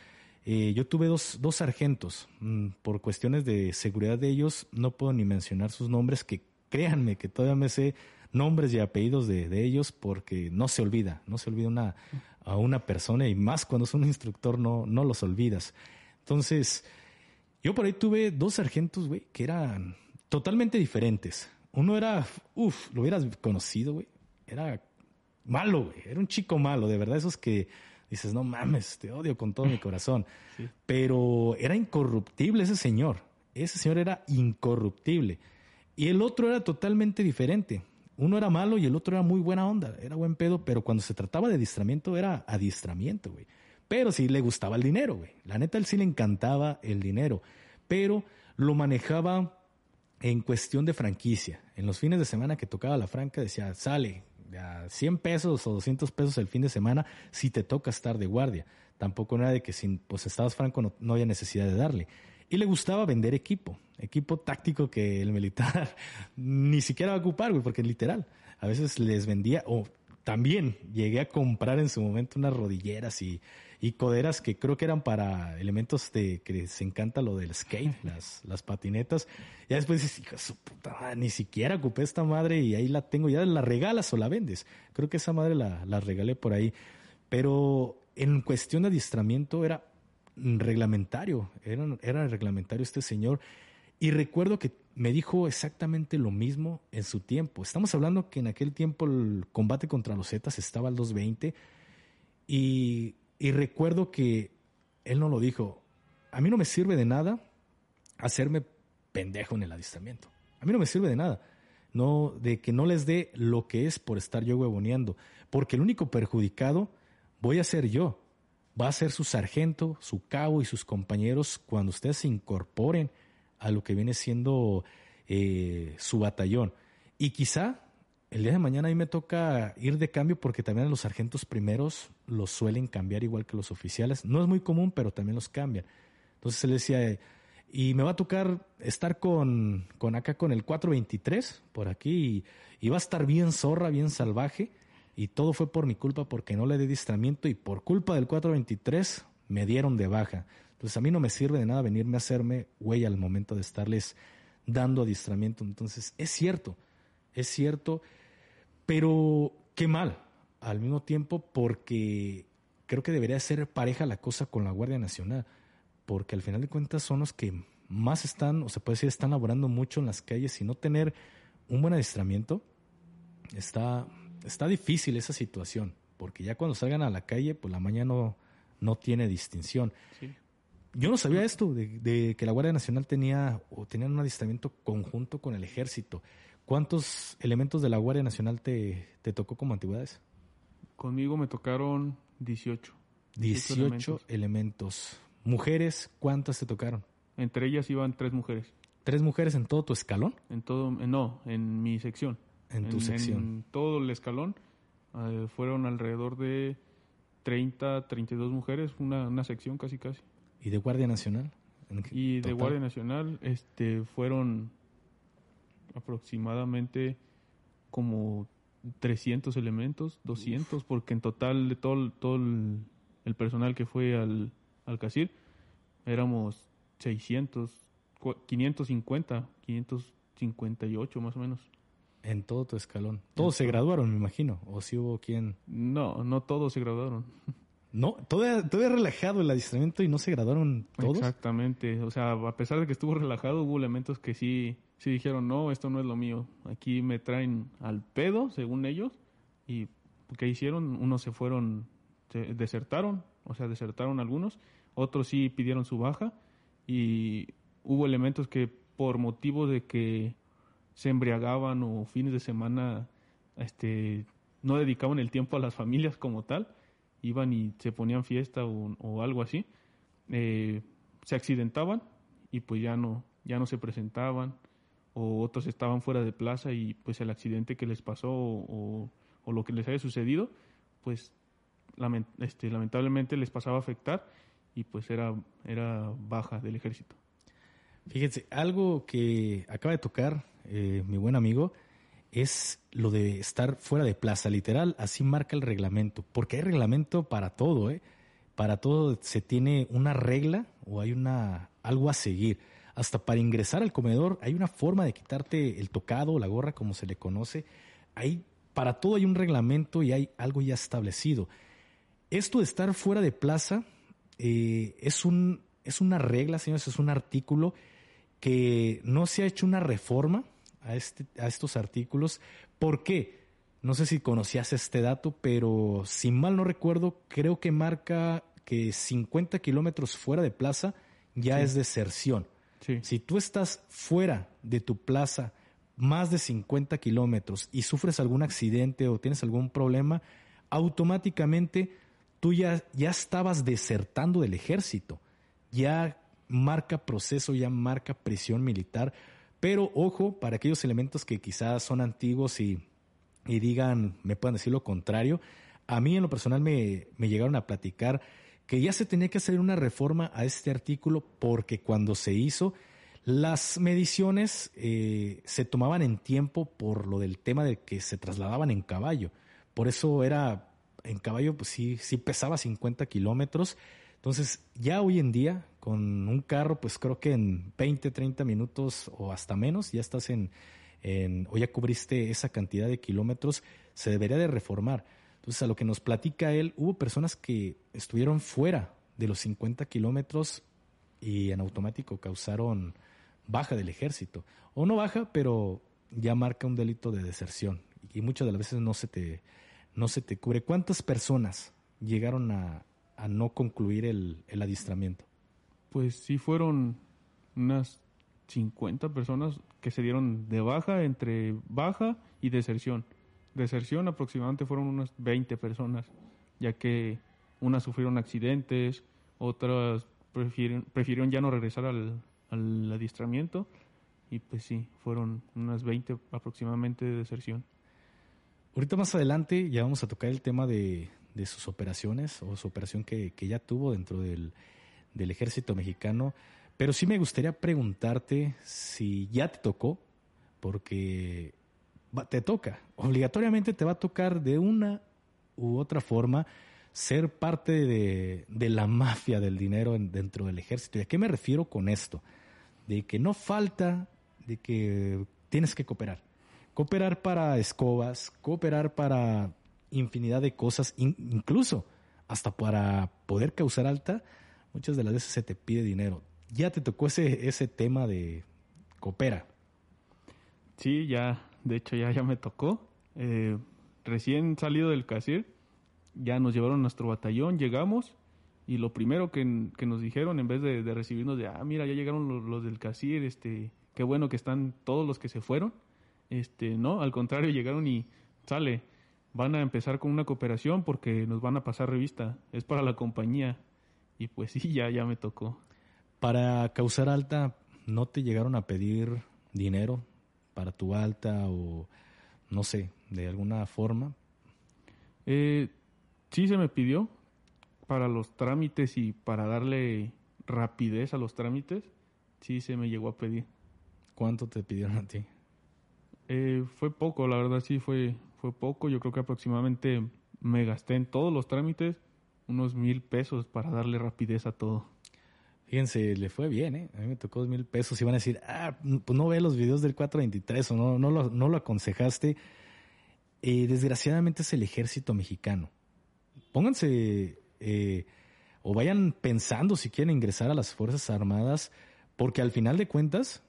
Eh, yo tuve dos, dos sargentos. Mm, por cuestiones de seguridad de ellos, no puedo ni mencionar sus nombres, que créanme que todavía me sé nombres y apellidos de, de ellos porque no se olvida, no se olvida una, a una persona y más cuando es un instructor no, no los olvidas. Entonces, yo por ahí tuve dos sargentos, güey, que eran totalmente diferentes. Uno era, uff, lo hubieras conocido, güey. Era malo, güey. Era un chico malo, de verdad, esos que dices, no mames, te odio con todo mi corazón. Pero era incorruptible ese señor. Ese señor era incorruptible. Y el otro era totalmente diferente. Uno era malo y el otro era muy buena onda. Era buen pedo, pero cuando se trataba de adiestramiento era adiestramiento, güey. Pero sí le gustaba el dinero, güey. La neta, él sí le encantaba el dinero. Pero lo manejaba en cuestión de franquicia. En los fines de semana que tocaba la franca, decía, sale a 100 pesos o 200 pesos el fin de semana si te toca estar de guardia. Tampoco era de que si pues estabas franco no, no había necesidad de darle. Y le gustaba vender equipo, equipo táctico que el militar ni siquiera va a ocupar, güey, porque literal, a veces les vendía, o también llegué a comprar en su momento unas rodilleras y, y coderas que creo que eran para elementos de que se encanta lo del skate, las, las patinetas. Ya después dices, hija su puta madre, ni siquiera ocupé esta madre y ahí la tengo, ya la regalas o la vendes. Creo que esa madre la, la regalé por ahí. Pero en cuestión de adiestramiento era reglamentario, era, era reglamentario este señor. Y recuerdo que me dijo exactamente lo mismo en su tiempo. Estamos hablando que en aquel tiempo el combate contra los Zetas estaba al 220 y, y recuerdo que él no lo dijo. A mí no me sirve de nada hacerme pendejo en el adiestramiento. A mí no me sirve de nada. No, de que no les dé lo que es por estar yo huevoneando. Porque el único perjudicado voy a ser yo. Va a ser su sargento, su cabo y sus compañeros cuando ustedes se incorporen a lo que viene siendo eh, su batallón. Y quizá el día de mañana a mí me toca ir de cambio porque también los sargentos primeros los suelen cambiar igual que los oficiales. No es muy común, pero también los cambian. Entonces él decía, y me va a tocar estar con, con acá con el 423 por aquí y, va a estar bien zorra, bien salvaje. Y todo fue por mi culpa porque no le di distramiento y por culpa del 423 me dieron de baja. Entonces a mí no me sirve de nada venirme a hacerme güey al momento de estarles dando adiestramiento. Entonces es cierto, es cierto, pero qué mal al mismo tiempo porque creo que debería ser pareja la cosa con la Guardia Nacional, porque al final de cuentas son los que más están, o se puede decir, están laborando mucho en las calles y no tener un buen adiestramiento, está, está difícil esa situación, porque ya cuando salgan a la calle, pues la mañana no, no tiene distinción. Sí. Yo no sabía esto, de, de, que la Guardia Nacional tenía o tenían un adiestramiento conjunto con el ejército. ¿Cuántos elementos de la Guardia Nacional te, te tocó como antigüedades? Conmigo me tocaron 18. 18, elementos. elementos. ¿Mujeres cuántas te tocaron? Entre ellas iban tres mujeres. ¿Tres mujeres en todo tu escalón? En todo, no, en mi sección. En tu en, sección. En todo el escalón eh, fueron alrededor de 30, 32 mujeres, una, una sección casi casi. ¿Y de Guardia Nacional? Y de Guardia Nacional este, fueron aproximadamente como 300 elementos, 200, Uf. porque en total de todo, todo el, el, personal que fue al, al CACIR éramos 600, 550, 500 58 más o menos. En todo tu escalón. Todos se graduaron, me imagino. ¿O si hubo quien...? No, no todos se graduaron. No, todavía, todavía relajado el adiestramiento y no se graduaron todos. Exactamente. O sea, a pesar de que estuvo relajado, hubo elementos que sí, sí dijeron, no, esto no es lo mío. Aquí me traen al pedo, según ellos. Y ¿qué hicieron? Unos se fueron, se desertaron, o sea, desertaron algunos. Otros sí pidieron su baja. Y hubo elementos que por motivo de que se embriagaban o fines de semana este, no dedicaban el tiempo a las familias como tal, iban y se ponían fiesta o, algo así, eh, se accidentaban y pues ya no, ya no se presentaban o otros estaban fuera de plaza y pues el accidente que les pasó o, lo que les haya sucedido, pues este, lamentablemente les pasaba a afectar y pues era, era baja del ejército. Fíjense, algo que acaba de tocar eh, mi buen amigo es lo de estar fuera de plaza, literal, así marca el reglamento, porque hay reglamento para todo, ¿eh? Para todo se tiene una regla o hay una algo a seguir. Hasta para ingresar al comedor hay una forma de quitarte el tocado, la gorra, como se le conoce. Hay, para todo hay un reglamento y hay algo ya establecido. Esto de estar fuera de plaza eh, es, un, es una regla, señores, es un artículo que no se ha hecho una reforma a, este, a estos artículos. ¿Por qué? No sé si conocías este dato, pero si mal no recuerdo, creo que marca que 50 kilómetros fuera de plaza ya es deserción. Si tú estás fuera de tu plaza más de 50 kilómetros y sufres algún accidente o tienes algún problema, automáticamente tú ya, ya estabas desertando del ejército. Ya marca proceso, ya marca prisión militar. Pero ojo, para aquellos elementos que quizás son antiguos y, y digan, me puedan decir lo contrario, a mí en lo personal me, me llegaron a platicar que ya se tenía que hacer una reforma a este artículo porque cuando se hizo, las mediciones eh, se tomaban en tiempo por lo del tema de que se trasladaban en caballo. Por eso era, en caballo, pues sí, sí pesaba 50 kilómetros entonces, ya hoy en día, con un carro, pues creo que en 20, 30 minutos o hasta menos, ya estás en, o ya cubriste esa cantidad de kilómetros, se debería de reformar. Entonces, a lo que nos platica él, hubo personas que estuvieron fuera de los 50 kilómetros y en automático causaron baja del ejército. O no baja, pero ya marca un delito de deserción. Y muchas de las veces no se te, no se te cubre. ¿Cuántas personas llegaron a, a no concluir el, el adiestramiento? Pues sí fueron unas 50 personas que se dieron de baja, entre baja y deserción. Deserción aproximadamente fueron unas 20 personas, ya que unas sufrieron accidentes, otras prefirieron, ya no regresar al, al adiestramiento y pues sí, fueron unas 20 aproximadamente de deserción. Ahorita más adelante ya vamos a tocar el tema de, de sus operaciones o su operación que, ya tuvo dentro del, ejército mexicano. Pero sí me gustaría preguntarte si ya te tocó, porque te toca, obligatoriamente te va a tocar de una u otra forma ser parte de, de la mafia del dinero dentro del ejército. ¿Y a qué me refiero con esto? De que no falta, de que tienes que cooperar. Cooperar para escobas, cooperar para infinidad de cosas, incluso hasta para poder causar alta, muchas de las veces se te pide dinero. ¿Ya te tocó ese, ese tema de coopera? Sí, ya, de hecho ya, ya me tocó. Eh, recién salido del CASIR, ya nos llevaron nuestro batallón, llegamos y lo primero que, nos dijeron en vez de, recibirnos de, ah, mira, ya llegaron los, los, del CASIR, este, qué bueno que están todos los que se fueron. Este, no, al contrario, llegaron y sale, van a empezar con una cooperación porque nos van a pasar revista. Es para la compañía. Y pues sí, ya, ya me tocó. Para causar alta, ¿no te llegaron a pedir dinero para tu alta o no sé, de alguna forma? Eh, sí se me pidió para los trámites y para darle rapidez a los trámites. Sí se me llegó a pedir. ¿Cuánto te pidieron a ti? Eh, fue poco, la verdad sí fue, fue poco. Yo creo que aproximadamente me gasté en todos los trámites unos mil pesos para darle rapidez a todo. Fíjense, le fue bien, ¿eh? A mí me tocó dos mil pesos y van a decir, ah, pues no ve los videos del 423 o no, lo aconsejaste. Eh, desgraciadamente es el ejército mexicano. Pónganse eh, o vayan pensando si quieren ingresar a las Fuerzas Armadas, porque al final de cuentas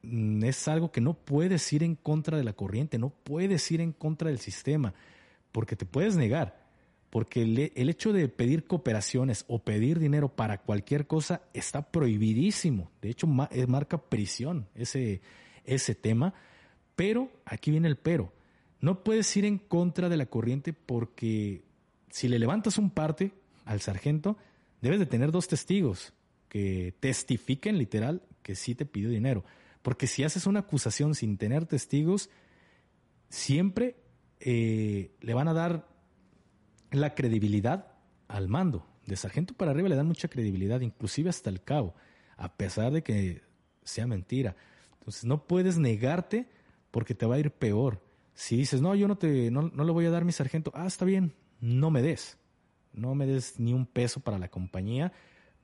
mm, es algo que no puedes ir en contra de la corriente, no puedes ir en contra del sistema, porque te puedes negar porque el, hecho de pedir cooperaciones o pedir dinero para cualquier cosa está prohibidísimo. De hecho, eh, marca prisión ese, ese tema. Pero, aquí viene el pero. No puedes ir en contra de la corriente porque si le levantas un parte al sargento, debes de tener dos testigos que testifiquen literal que sí te pidió dinero. Porque si haces una acusación sin tener testigos, siempre eh, le van a dar la credibilidad al mando. De sargento para arriba le dan mucha credibilidad, inclusive hasta el cabo, a pesar de que sea mentira. Entonces no puedes negarte porque te va a ir peor. Si dices, no, yo no, te, no, no le voy a dar mi sargento, ah, está bien, no me des. No me des ni un peso para la compañía,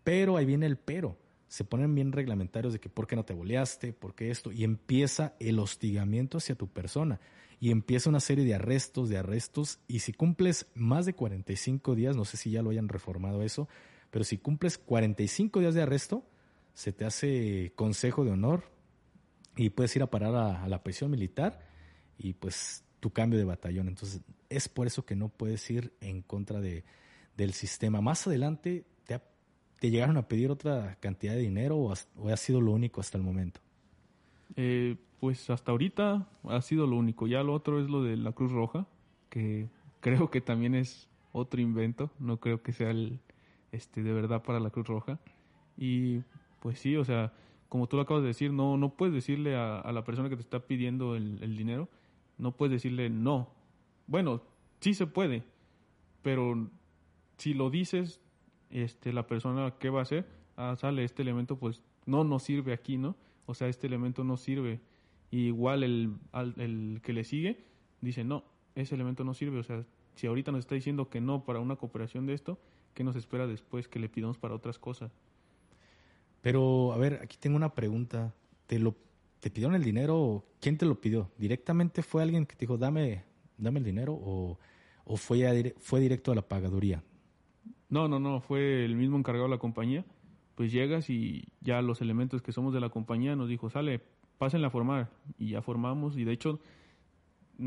pero ahí viene el pero. Se ponen bien reglamentarios de que por qué no te boleaste, por qué esto, y empieza el hostigamiento hacia tu persona y empieza una serie de arrestos, de arrestos, y si cumples más de 45 días, no sé si ya lo hayan reformado eso, pero si cumples 45 días de arresto, se te hace consejo de honor y puedes ir a parar a, la prisión militar y pues tu cambio de batallón. Entonces es por eso que no puedes ir en contra de, del sistema. Más adelante te, llegaron a pedir otra cantidad de dinero o, o ha sido lo único hasta el momento. Eh, pues hasta ahorita ha sido lo único. Ya lo otro es lo de la Cruz Roja, que creo que también es otro invento. No creo que sea el, este, de verdad para la Cruz Roja. Y pues sí, o sea, como tú lo acabas de decir, no, no puedes decirle a, la persona que te está pidiendo el, dinero, no puedes decirle no. Bueno, sí se puede, pero si lo dices, este, la persona, ¿qué va a hacer? Ah, sale este elemento, pues no nos sirve aquí, ¿no? O sea, este elemento no sirve igual el, el que le sigue dice, no, ese elemento no sirve. O sea, si ahorita nos está diciendo que no para una cooperación de esto, ¿qué nos espera después que le pidamos para otras cosas? Pero, a ver, aquí tengo una pregunta. ¿Te lo te pidieron el dinero? ¿Quién te lo pidió? ¿Directamente fue alguien que te dijo, dame, dame el dinero? ¿O, o fue, fue directo a la pagaduría? No, no, no, fue el mismo encargado de la compañía. Pues llegas y ya los elementos que somos de la compañía nos dijo, sale, pásenla a formar. Y ya formamos. Y de hecho,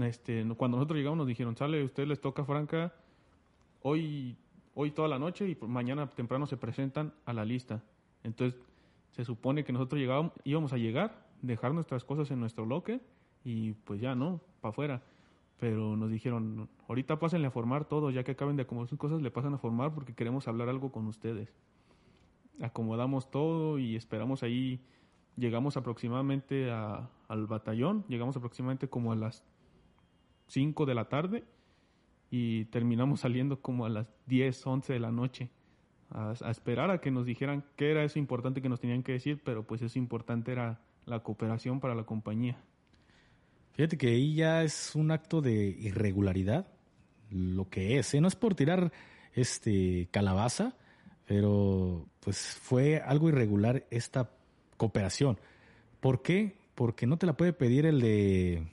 este, cuando nosotros llegamos nos dijeron, sale, usted les toca Franca hoy, hoy toda la noche y mañana temprano se presentan a la lista. Entonces, se supone que nosotros llegábamos, íbamos a llegar, dejar nuestras cosas en nuestro bloque y pues ya, ¿no? Para afuera. Pero nos dijeron, ahorita pásenle a formar todo, ya que acaben de acomodar sus cosas, le pasan a formar porque queremos hablar algo con ustedes. Acomodamos todo y esperamos ahí llegamos aproximadamente al batallón, llegamos aproximadamente como a las 5 de la tarde y terminamos saliendo como a las 10, 11 de la noche a, esperar a que nos dijeran qué era eso importante que nos tenían que decir, pero pues eso importante era la cooperación para la compañía. Fíjate que ahí ya es un acto de irregularidad, lo que es, ¿eh? no es por tirar este calabaza, pero pues fue algo irregular esta cooperación. ¿Por qué? Porque no te la puede pedir el de,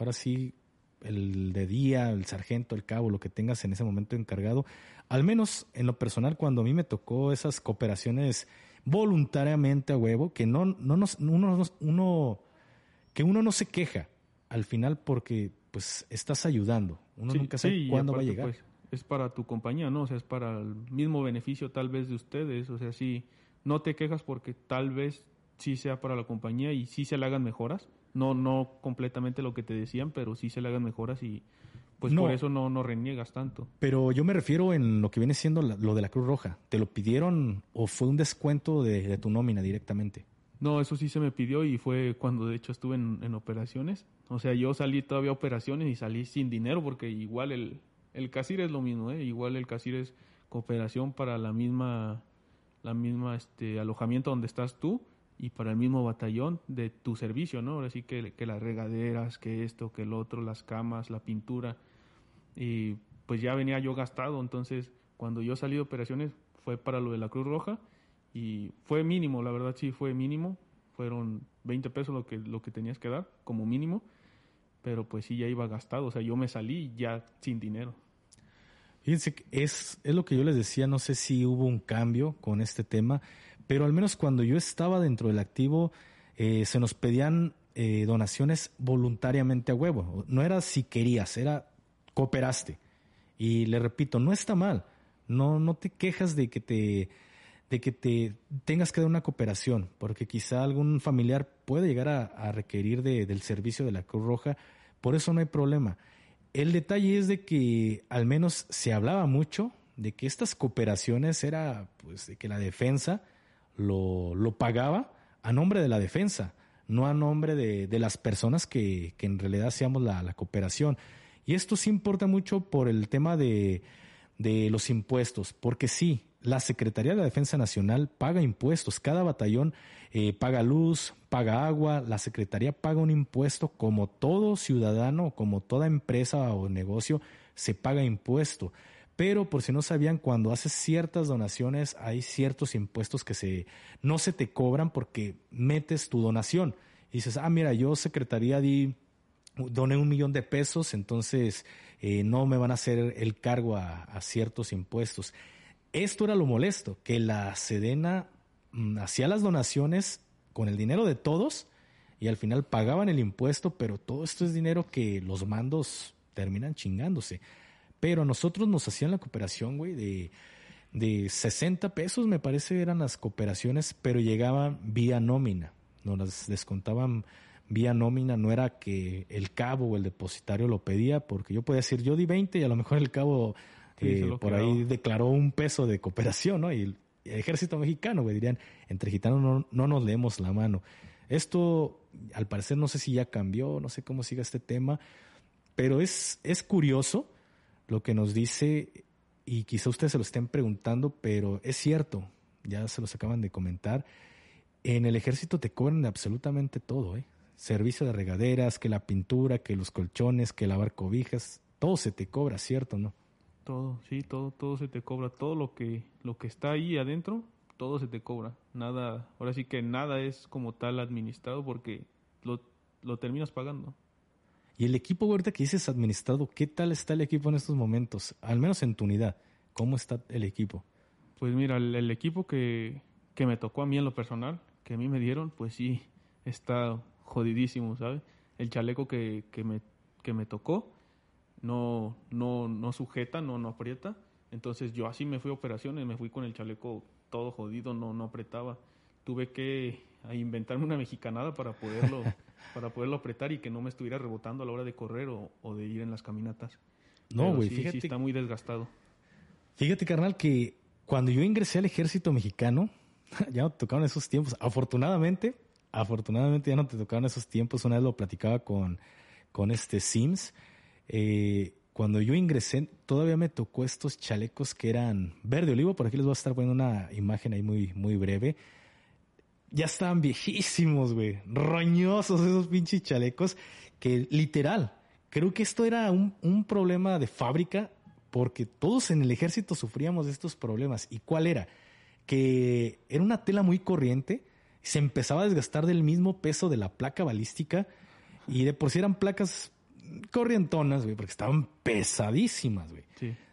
ahora sí, el de día, el sargento, el cabo, lo que tengas en ese momento encargado. Al menos en lo personal, cuando a mí me tocó esas cooperaciones voluntariamente a huevo, que no, no nos, uno, uno, que uno no se queja al final porque pues estás ayudando. Uno nunca sabe cuándo va a llegar. Pues, es para tu compañía, ¿no? O sea, es para el mismo beneficio tal vez de ustedes. O sea, sí, no te quejas porque tal vez sí sea para la compañía y sí se le hagan mejoras. No, no completamente lo que te decían, pero sí se le hagan mejoras y pues por eso no, no reniegas tanto. Pero yo me refiero en lo que viene siendo lo de la Cruz Roja. ¿Te lo pidieron o fue un descuento de, tu nómina directamente? No, eso sí se me pidió y fue cuando de hecho estuve en, operaciones. O sea, yo salí todavía a operaciones y salí sin dinero porque igual el, el es lo mismo, ¿eh? Igual el CASIR es cooperación para la misma, la misma este, alojamiento donde estás tú y para el mismo batallón de tu servicio, ¿no? Ahora sí que, que las regaderas, que esto, que el otro, las camas, la pintura. Y pues ya venía yo gastado, entonces cuando yo salí de operaciones fue para lo de la Cruz Roja Y fue mínimo, la verdad sí fue mínimo. Fueron 20 pesos lo que, lo que tenías que dar como mínimo. Pero pues sí, ya iba gastado. O sea, yo me salí ya sin dinero. Fíjense, es, es lo que yo les decía, no sé si hubo un cambio con este tema, pero al menos cuando yo estaba dentro del activo, eh, se nos pedían eh, donaciones voluntariamente a huevo. No era si querías, era cooperaste. Y le repito, no está mal. No, no te quejas de que te, de que te tengas que dar una cooperación, porque quizá algún familiar puede llegar a, requerir del servicio de la Cruz Roja, por eso no hay problema. El detalle es de que al menos se hablaba mucho de que estas cooperaciones era pues de que la defensa lo, lo pagaba a nombre de la defensa, no a nombre de, de las personas que, que, en realidad hacíamos la, la, cooperación. Y esto sí importa mucho por el tema de, de los impuestos, porque sí, la Secretaría de la Defensa Nacional paga impuestos, cada batallón eh, paga luz, paga agua, la Secretaría paga un impuesto como todo ciudadano, como toda empresa o negocio se paga impuesto. Pero por si no sabían, cuando haces ciertas donaciones hay ciertos impuestos que se, no se te cobran porque metes tu donación. Y dices, ah, mira, yo Secretaría di, doné un millón de pesos, entonces eh, no me van a hacer el cargo a, a ciertos impuestos. Esto era lo molesto, que la Sedena mm, hacía las donaciones con el dinero de todos y al final pagaban el impuesto, pero todo esto es dinero que los mandos terminan chingándose. Pero nosotros nos hacían la cooperación, güey, de, de 60 pesos, me parece eran las cooperaciones, pero llegaban vía nómina. Nos las descontaban vía nómina, no era que el cabo o el depositario lo pedía, porque yo podía decir, yo di 20 y a lo mejor el cabo por ahí declaró un peso de cooperación, ¿no? Y el, ejército mexicano, güey, dirían, entre gitanos no, no nos leemos la mano. Esto, al parecer, no sé si ya cambió, no sé cómo siga este tema, pero es, es curioso lo que nos dice, y quizá ustedes se lo estén preguntando, pero es cierto, ya se los acaban de comentar, en el ejército te cobran absolutamente todo, ¿eh? Servicio de regaderas, que la pintura, que los colchones, que lavar cobijas, todo se te cobra, ¿cierto, no? Todo, sí, todo, todo se te cobra, todo lo que, lo que está ahí adentro, todo se te cobra. Nada, ahora sí que nada es como tal administrado porque lo, lo terminas pagando. Y el equipo ahorita que dices administrado, ¿qué tal está el equipo en estos momentos? Al menos en tu unidad, ¿cómo está el equipo? Pues mira, el, equipo que, que me tocó a mí en lo personal, que a mí me dieron, pues sí, está jodidísimo, ¿sabes? El chaleco que, que, me, que me tocó, no, no, no sujeta, no, no aprieta. Entonces yo así me fui a operaciones, me fui con el chaleco todo jodido, no, no apretaba. Tuve que inventarme una mexicanada para poderlo, para poderlo apretar y que no me estuviera rebotando a la hora de correr o, de ir en las caminatas. No, güey, fíjate. está muy desgastado. Fíjate, carnal, que cuando yo ingresé al ejército mexicano, ya no te tocaron esos tiempos. Afortunadamente, afortunadamente ya no te tocaron esos tiempos. Una vez lo platicaba con, con este Sims eh, cuando yo ingresé, todavía me tocó estos chalecos que eran verde olivo. Por aquí les voy a estar poniendo una imagen ahí muy, muy breve. Ya estaban viejísimos, güey. Roñosos esos pinches chalecos. Que literal, creo que esto era un, un problema de fábrica porque todos en el ejército sufríamos de estos problemas. ¿Y cuál era? Que era una tela muy corriente, se empezaba a desgastar del mismo peso de la placa balística y de por sí eran placas corrientonas, güey, porque estaban pesadísimas, güey.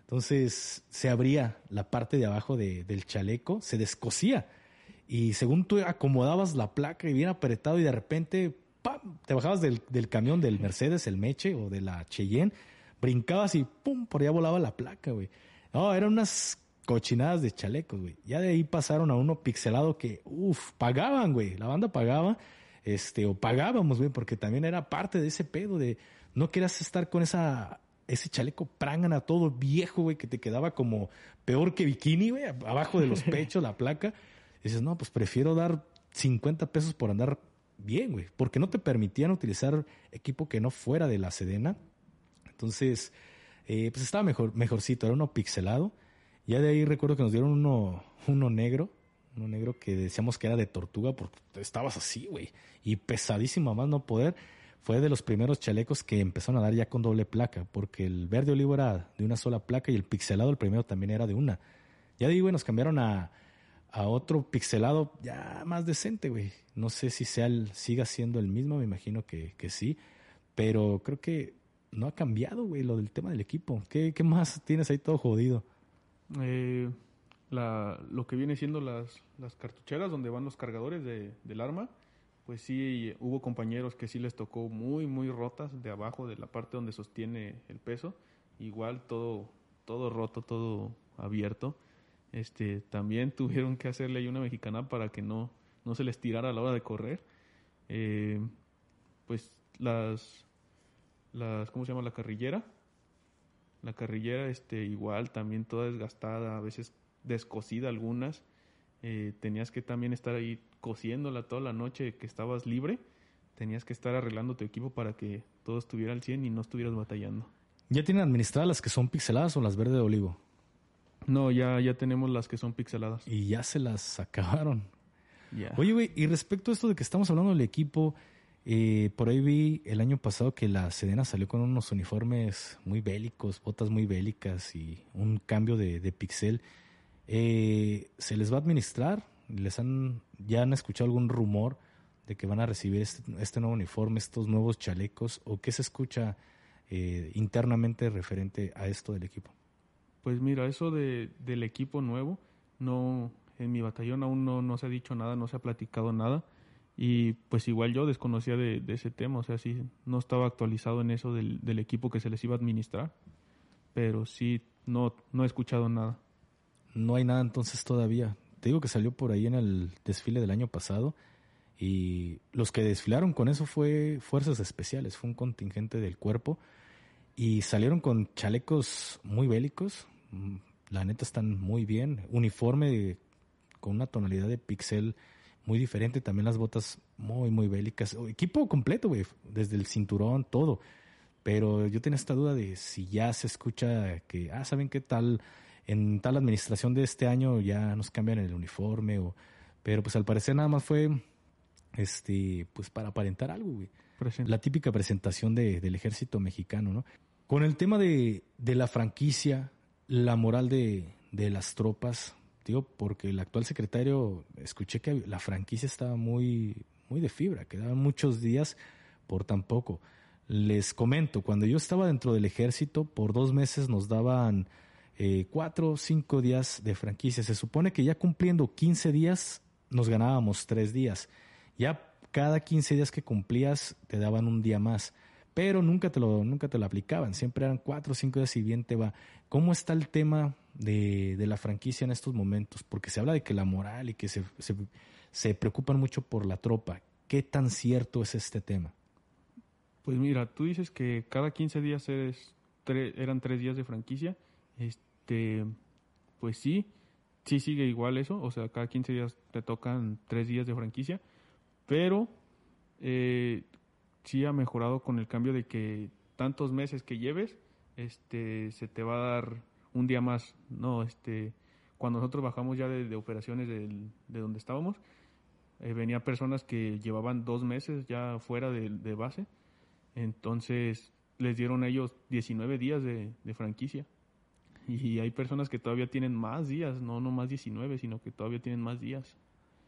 Entonces se abría la parte de abajo del chaleco, se descosía. Y según tú acomodabas la placa y bien apretado y de repente ¡pam! te bajabas del, camión del Mercedes, el Meche o de la Cheyenne, brincabas y ¡pum! por allá volaba la placa, güey. No, eran unas cochinadas de chalecos, güey. Ya de ahí pasaron a uno pixelado que, uff, pagaban, güey. La banda pagaba, este, o pagábamos, güey, porque también era parte de ese pedo de no quieras estar con esa ese chaleco prangana todo viejo, güey, que te quedaba como peor que bikini, güey, abajo de los pechos, la placa. dices, no, pues prefiero dar 50 pesos por andar bien, güey, porque no te permitían utilizar equipo que no fuera de la Sedena. Entonces, eh, pues estaba mejor, mejorcito, era uno pixelado. Ya de ahí recuerdo que nos dieron uno, uno negro, uno negro que decíamos que era de tortuga porque estabas así, güey, y pesadísimo más no poder fue de los primeros chalecos que empezaron a dar ya con doble placa, porque el verde olivo era de una sola placa y el pixelado, el primero también era de una. Ya digo, nos cambiaron a, a otro pixelado ya más decente, güey. No sé si sea el, siga siendo el mismo, me imagino que, que sí, pero creo que no ha cambiado, güey, lo del tema del equipo. ¿Qué, qué más tienes ahí todo jodido? Eh, la, lo que viene siendo las, las cartucheras donde van los cargadores de, del arma, pues sí hubo compañeros que sí les tocó muy, muy rotas de abajo, de la parte donde sostiene el peso. Igual todo, todo roto, todo abierto. Este, también tuvieron que hacerle ahí una mexicana para que no, no se les tirara a la hora de correr. Eh, pues las, las, ¿cómo se llama? La carrillera. La carrillera, este, igual, también toda desgastada, a veces descosida algunas. Eh, tenías que también estar ahí cosiéndola toda la noche que estabas libre. Tenías que estar arreglando tu equipo para que todo estuviera al 100 y no estuvieras batallando. ¿Ya tienen administradas las que son pixeladas o las verde de olivo? No, ya, ya tenemos las que son pixeladas. Y ya se las acabaron. Oye, güey, y respecto a esto de que estamos hablando del equipo, eh, por ahí vi el año pasado que la Sedena salió con unos uniformes muy bélicos, botas muy bélicas y un cambio de, de pixel. Eh, ¿Se les va a administrar? ¿Les han, ¿Ya han escuchado algún rumor de que van a recibir este, este nuevo uniforme, estos nuevos chalecos? ¿O qué se escucha eh, internamente referente a esto del equipo? Pues mira, eso de, del equipo nuevo, no en mi batallón aún no, no se ha dicho nada, no se ha platicado nada. Y pues igual yo desconocía de, ese tema, o sea, sí, no estaba actualizado en eso del, del, equipo que se les iba a administrar, pero sí, no, no he escuchado nada. No hay nada entonces todavía. Te digo que salió por ahí en el desfile del año pasado y los que desfilaron con eso fue fuerzas especiales, fue un contingente del cuerpo y salieron con chalecos muy bélicos, mm, la neta están muy bien, uniforme con una tonalidad de pixel muy diferente. También las botas muy, muy bélicas. Equipo completo, güey. Desde el cinturón, todo. Pero yo tenía esta duda de si ya se escucha que, ah, ¿saben qué tal? En tal administración de este año ya nos cambian el uniforme. O, pero pues al parecer nada más fue, este, pues para aparentar algo, güey. La típica presentación de, del ejército mexicano, ¿no? Con el tema de, de la franquicia, la moral de, de las tropas, porque el actual secretario, escuché que la franquicia estaba muy, muy de fibra, quedaban muchos días por tan poco. Les comento, cuando yo estaba dentro del ejército, por dos meses nos daban eh, cuatro o cinco días de franquicia. Se supone que ya cumpliendo 15 días, nos ganábamos tres días. Ya cada 15 días que cumplías, te daban un día más pero nunca te lo, nunca te lo aplicaban, siempre eran cuatro o cinco días y bien te va. ¿Cómo está el tema de, de, la franquicia en estos momentos? Porque se habla de que la moral y que se, se, se preocupan mucho por la tropa. ¿Qué tan cierto es este tema? Pues mira, tú dices que cada 15 días eres eran tres días de franquicia. Este, pues sí, sí sigue igual eso. O sea, cada 15 días te tocan tres días de franquicia. Pero eh, sí ha mejorado con el cambio de que tantos meses que lleves, este, se te va a dar un día más, no, este, cuando nosotros bajamos ya de, operaciones de, donde estábamos, eh, venía personas que llevaban dos meses ya fuera de, base, entonces les dieron a ellos 19 días de, franquicia. Y hay personas que todavía tienen más días, no, no más 19, sino que todavía tienen más días.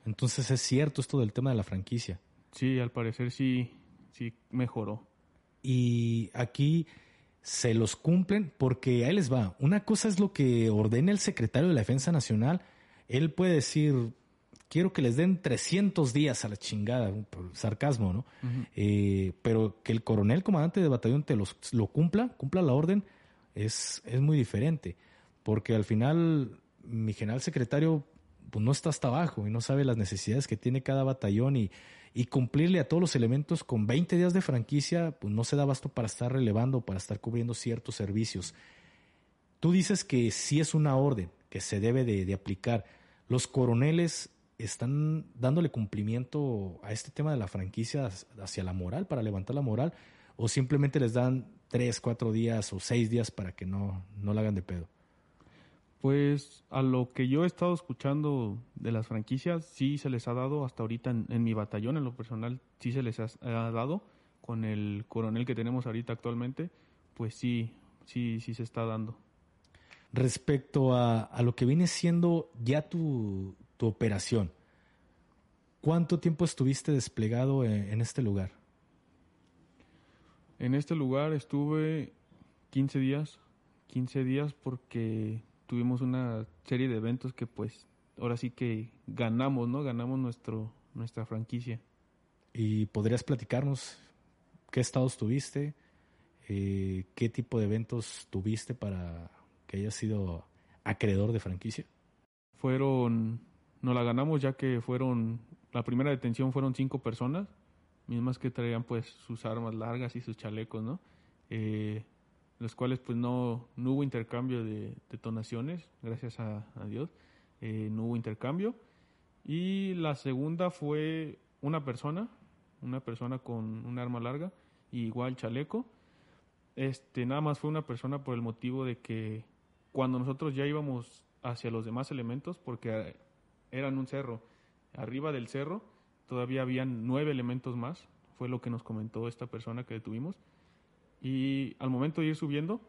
Entonces es cierto esto del tema de la franquicia. Sí, al parecer sí, sí mejoró. Y aquí se los cumplen porque ahí les va. Una cosa es lo que ordena el secretario de la Defensa Nacional. Él puede decir, quiero que les den 300 días a la chingada, sarcasmo, ¿no? Eh, pero que el coronel comandante de batallón te los, lo cumpla, cumpla la orden, es, es muy diferente. Porque al final mi general secretario pues, no está hasta abajo y no sabe las necesidades que tiene cada batallón y y cumplirle a todos los elementos con 20 días de franquicia, pues no se da basto para estar relevando, para estar cubriendo ciertos servicios. Tú dices que sí es una orden que se debe de, aplicar. Los coroneles están dándole cumplimiento a este tema de la franquicia hacia la moral, para levantar la moral, o simplemente les dan tres, cuatro días o seis días para que no, no la hagan de pedo. Pues a lo que yo he estado escuchando de las franquicias, sí se les ha dado hasta ahorita en, mi batallón, en lo personal, sí se les ha, dado con el coronel que tenemos ahorita actualmente, pues sí, sí, sí se está dando. Respecto a, a lo que viene siendo ya tu, tu operación. ¿Cuánto tiempo estuviste desplegado en, este lugar? En este lugar estuve 15 días, 15 días porque tuvimos una serie de eventos que pues ahora sí que ganamos, ¿no? Ganamos nuestro, nuestra franquicia. ¿Y podrías platicarnos qué estados tuviste? Eh, ¿Qué tipo de eventos tuviste para que hayas sido acreedor de franquicia? Fueron, nos la ganamos ya que fueron, la primera detención fueron cinco personas, mismas que traían pues sus armas largas y sus chalecos, ¿no? Eh, los cuales pues no, no hubo intercambio de detonaciones, gracias a, Dios, eh, no hubo intercambio. Y la segunda fue una persona, una persona con un arma larga, igual chaleco. Este, nada más fue una persona por el motivo de que cuando nosotros ya íbamos hacia los demás elementos, porque eran un cerro, arriba del cerro todavía habían nueve elementos más, fue lo que nos comentó esta persona que detuvimos. Y al momento de ir subiendo,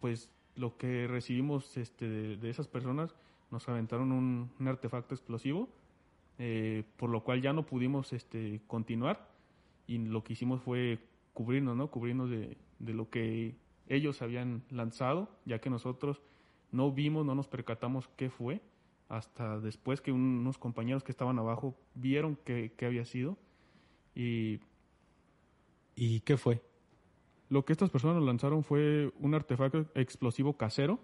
pues lo que recibimos este, de, esas personas, nos aventaron un, artefacto explosivo, eh, por lo cual ya no pudimos este, continuar y lo que hicimos fue cubrirnos, ¿no? Cubrirnos de, de lo que ellos habían lanzado, ya que nosotros no vimos, no nos percatamos qué fue, hasta después que unos compañeros que estaban abajo vieron qué, había sido. Y, ¿Y qué fue? Lo que estas personas lanzaron fue un artefacto explosivo casero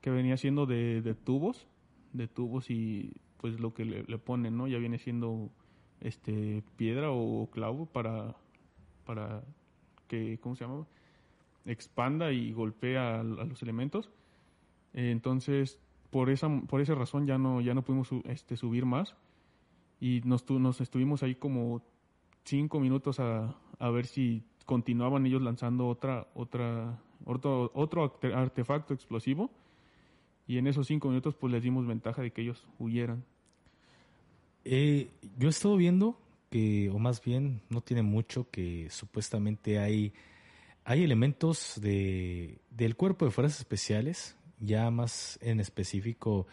que venía siendo de, de tubos, de tubos y pues lo que le, le, ponen, ¿no? Ya viene siendo este piedra o clavo para, para que, ¿cómo se llama? expanda y golpea a, los elementos. entonces, por esa, por esa razón ya no, ya no pudimos este, subir más y nos, nos estuvimos ahí como cinco minutos a, a ver si continuaban ellos lanzando otra, otra, otro, otro artefacto explosivo y en esos cinco minutos pues les dimos ventaja de que ellos huyeran. Eh, yo he estado viendo que, o más bien no tiene mucho, que supuestamente hay hay elementos de, del cuerpo de fuerzas especiales, ya más en específico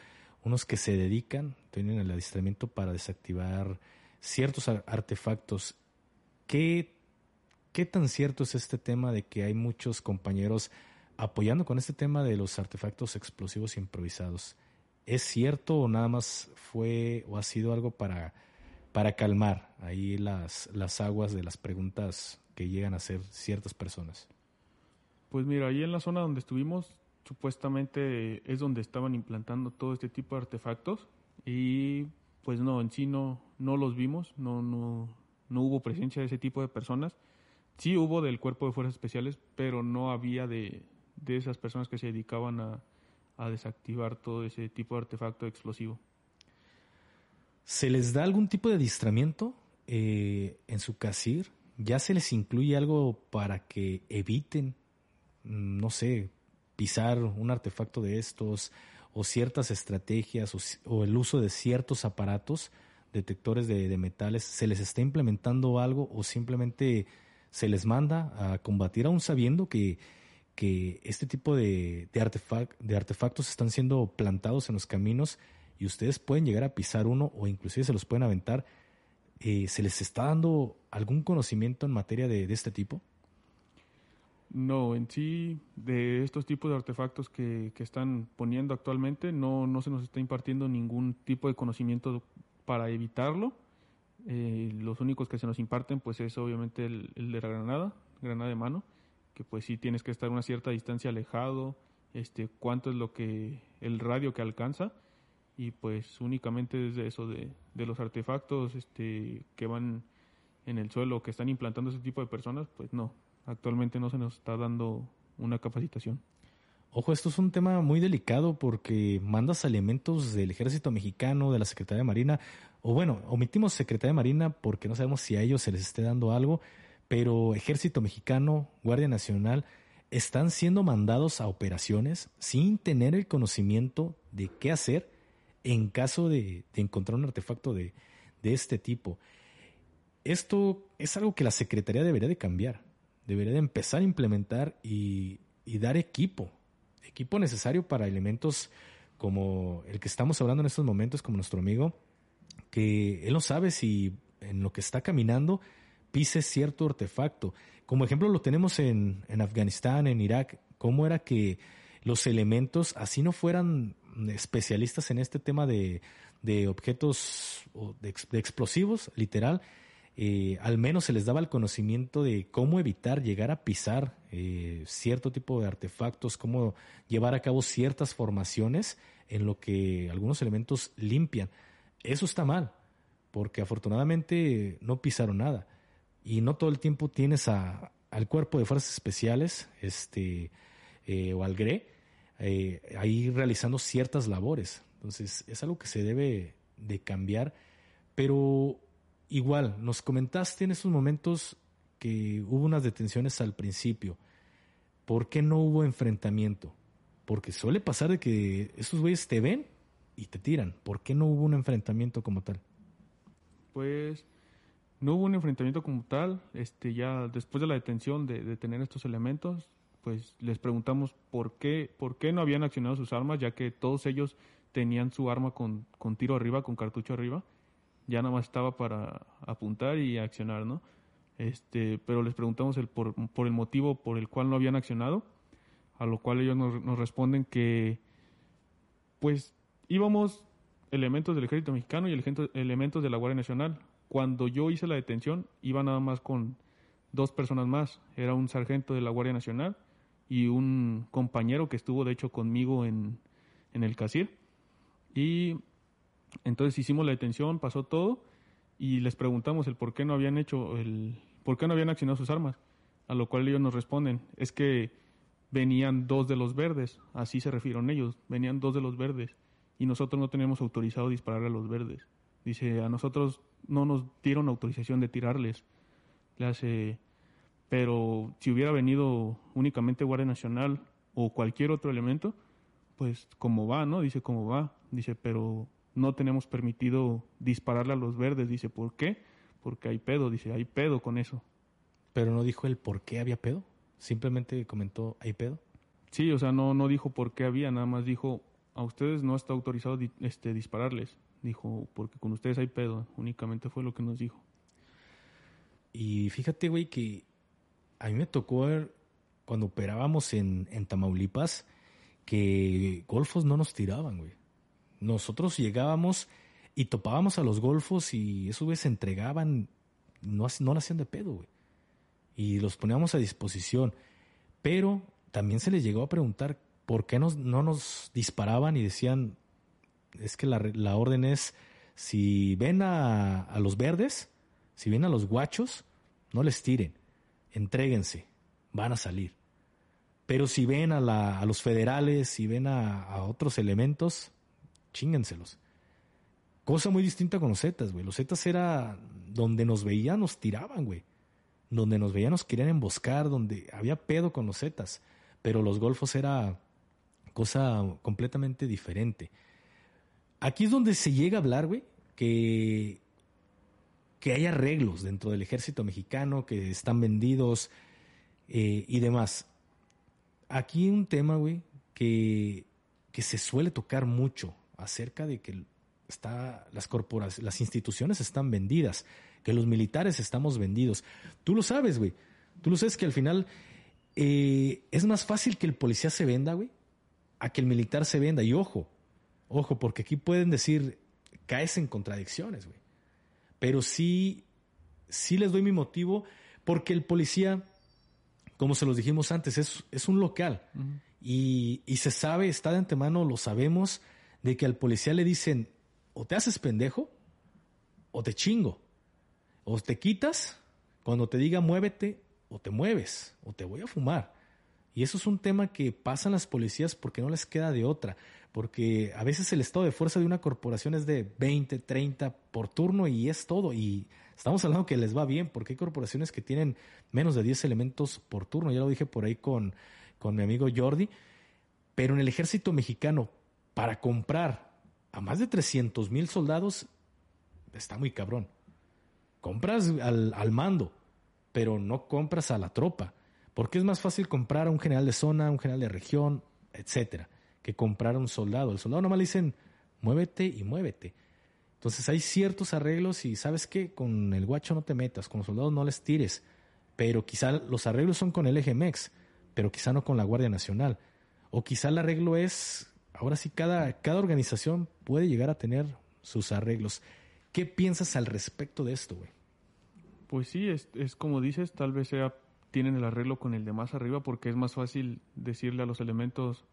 unos que se dedican, tienen el adiestramiento para desactivar ciertos artefactos. ¿Qué, ¿Qué tan cierto es este tema de que hay muchos compañeros apoyando con este tema de los artefactos explosivos improvisados? ¿Es cierto o nada más fue o ha sido algo para, para calmar ahí las, las aguas de las preguntas que llegan a ser ciertas personas? Pues mira, ahí en la zona donde estuvimos, supuestamente es donde estaban implantando todo este tipo de artefactos y pues no, en sí no, no los vimos, no, no, no hubo presencia de ese tipo de personas. Sí hubo del cuerpo de fuerzas especiales, pero no había de, de esas personas que se dedicaban a, a desactivar todo ese tipo de artefacto explosivo. ¿Se les da algún tipo de adiestramiento eh, en su CASIR? ya se les incluye algo para que eviten, no sé, pisar un artefacto de estos o ciertas estrategias o, el uso de ciertos aparatos detectores de, metales, ¿se les está implementando algo o simplemente se les manda a combatir aún sabiendo que, que este tipo de, de, de artefactos están siendo plantados en los caminos y ustedes pueden llegar a pisar uno o inclusive se los pueden aventar eh, ¿se les está dando algún conocimiento en materia de, este tipo? No, en sí, de estos tipos de artefactos que, están poniendo actualmente, no, no se nos está impartiendo ningún tipo de conocimiento para evitarlo. Eh, los únicos que se nos imparten, pues es obviamente el, el, de la granada, granada de mano, que pues sí tienes que estar a una cierta distancia alejado, este, cuánto es lo que, el radio que alcanza, y pues únicamente desde eso de, de los artefactos este, que van en el suelo, que están implantando ese tipo de personas, pues no, actualmente no se nos está dando una capacitación. Ojo, esto es un tema muy delicado porque mandas elementos del ejército mexicano, de la Secretaría de Marina, o bueno, omitimos Secretaría de Marina porque no sabemos si a ellos se les esté dando algo, pero ejército mexicano, Guardia Nacional, están siendo mandados a operaciones sin tener el conocimiento de qué hacer en caso de, encontrar un artefacto de, este tipo. Esto es algo que la Secretaría debería de cambiar, debería de empezar a implementar y, dar equipo, equipo necesario para elementos como el que estamos hablando en estos momentos, como nuestro amigo, que él no sabe si en lo que está caminando pise cierto artefacto. Como ejemplo lo tenemos en, en Afganistán, en Irak, cómo era que los elementos, así no fueran especialistas en este tema de, de objetos de, de, explosivos, literal, eh, al menos se les daba el conocimiento de cómo evitar llegar a pisar eh, cierto tipo de artefactos, cómo llevar a cabo ciertas formaciones en lo que algunos elementos limpian. Eso está mal, porque afortunadamente no pisaron nada. Y no todo el tiempo tienes al cuerpo de fuerzas especiales este, eh, o al GRE ahí realizando ciertas labores. Entonces es algo que se debe de cambiar, pero igual, nos comentaste en esos momentos que hubo unas detenciones al principio. ¿Por qué no hubo enfrentamiento? Porque suele pasar de que esos güeyes te ven y te tiran. ¿Por qué no hubo un enfrentamiento como tal? Pues no hubo un enfrentamiento como tal. Este, ya después de la detención de, de tener estos elementos, pues les preguntamos por qué, por qué no habían accionado sus armas, ya que todos ellos tenían su arma con, con tiro arriba, con cartucho arriba ya nada más estaba para apuntar y accionar, ¿no? Este, pero les preguntamos el por, por el motivo por el cual no habían accionado, a lo cual ellos nos, responden que, pues, íbamos elementos del ejército mexicano y elementos de la Guardia Nacional. Cuando yo hice la detención, iba nada más con dos personas más. Era un sargento de la Guardia Nacional y un compañero que estuvo, de hecho, conmigo en, en el CACIR. Y entonces hicimos la detención, pasó todo y les preguntamos el por qué no habían hecho el por qué no habían accionado sus armas, a lo cual ellos nos responden, es que venían dos de los verdes, así se refirieron ellos, venían dos de los verdes y nosotros no teníamos autorizado disparar a los verdes. Dice, a nosotros no nos dieron autorización de tirarles. Le hace, pero si hubiera venido únicamente Guardia Nacional o cualquier otro elemento, pues como va, ¿no? Dice, como va. Dice, pero no tenemos permitido dispararle a los verdes. Dice, ¿por qué? Porque hay pedo, dice, hay pedo con eso. Pero no dijo el por qué había pedo, simplemente comentó, ¿hay pedo? Sí, o sea, no, no dijo por qué había, nada más dijo, a ustedes no está autorizado este, dispararles. Dijo, porque con ustedes hay pedo, únicamente fue lo que nos dijo. Y fíjate, güey, que a mí me tocó ver cuando operábamos en, en Tamaulipas que golfos no nos tiraban, güey. Nosotros llegábamos y topábamos a los golfos y esos güeyes se entregaban, no, no hacían de pedo, güey. Y los poníamos a disposición. Pero también se les llegó a preguntar por qué no nos disparaban y decían, es que la, la orden es, si ven a, a, los verdes, si ven a los guachos, no les tiren, entréguense, van a salir. Pero si ven a, la, a los federales, si ven a, a otros elementos, chíngenselos. Cosa muy distinta con los Zetas, güey. Los Zetas era donde nos veían, nos tiraban, güey. Donde nos veían, nos querían emboscar, donde había pedo con los Zetas. Pero los Golfos era cosa completamente diferente. Aquí es donde se llega a hablar, güey, que, que hay arreglos dentro del ejército mexicano, que están vendidos eh, y demás. Aquí un tema, güey, que, que se suele tocar mucho acerca de que está, las corporaciones, las instituciones están vendidas, que los militares estamos vendidos. Tú lo sabes, güey. Tú lo sabes que al final eh, es más fácil que el policía se venda, güey, a que el militar se venda. Y ojo, ojo, porque aquí pueden decir, caes en contradicciones, güey. Pero sí, sí les doy mi motivo, porque el policía, como se los dijimos antes, es, es un local. y, y se sabe, está de antemano, lo sabemos de que al policía le dicen, o te haces pendejo, o te chingo, o te quitas, cuando te diga muévete, o te mueves, o te voy a fumar. Y eso es un tema que pasan las policías porque no les queda de otra, porque a veces el estado de fuerza de una corporación es de 20, 30 por turno y es todo. Y estamos hablando que les va bien, porque hay corporaciones que tienen menos de 10 elementos por turno, ya lo dije por ahí con, con mi amigo Jordi, pero en el ejército mexicano, para comprar a más de 300 mil soldados está muy cabrón. Compras al, mando, pero no compras a la tropa. Porque es más fácil comprar a un general de zona, un general de región, etcétera, que comprar a un soldado. El soldado nomás le dicen, muévete y muévete. Entonces hay ciertos arreglos y sabes qué, con el guacho no te metas, con los soldados no les tires, pero quizá los arreglos son con el EGMEX, pero quizá no con la Guardia Nacional. O quizá el arreglo es, ahora sí, cada, cada organización puede llegar a tener sus arreglos. ¿Qué piensas al respecto de esto, güey? Pues sí, es, es como dices, tal vez sea, tienen el arreglo con el de más arriba porque es más fácil decirle a los elementos,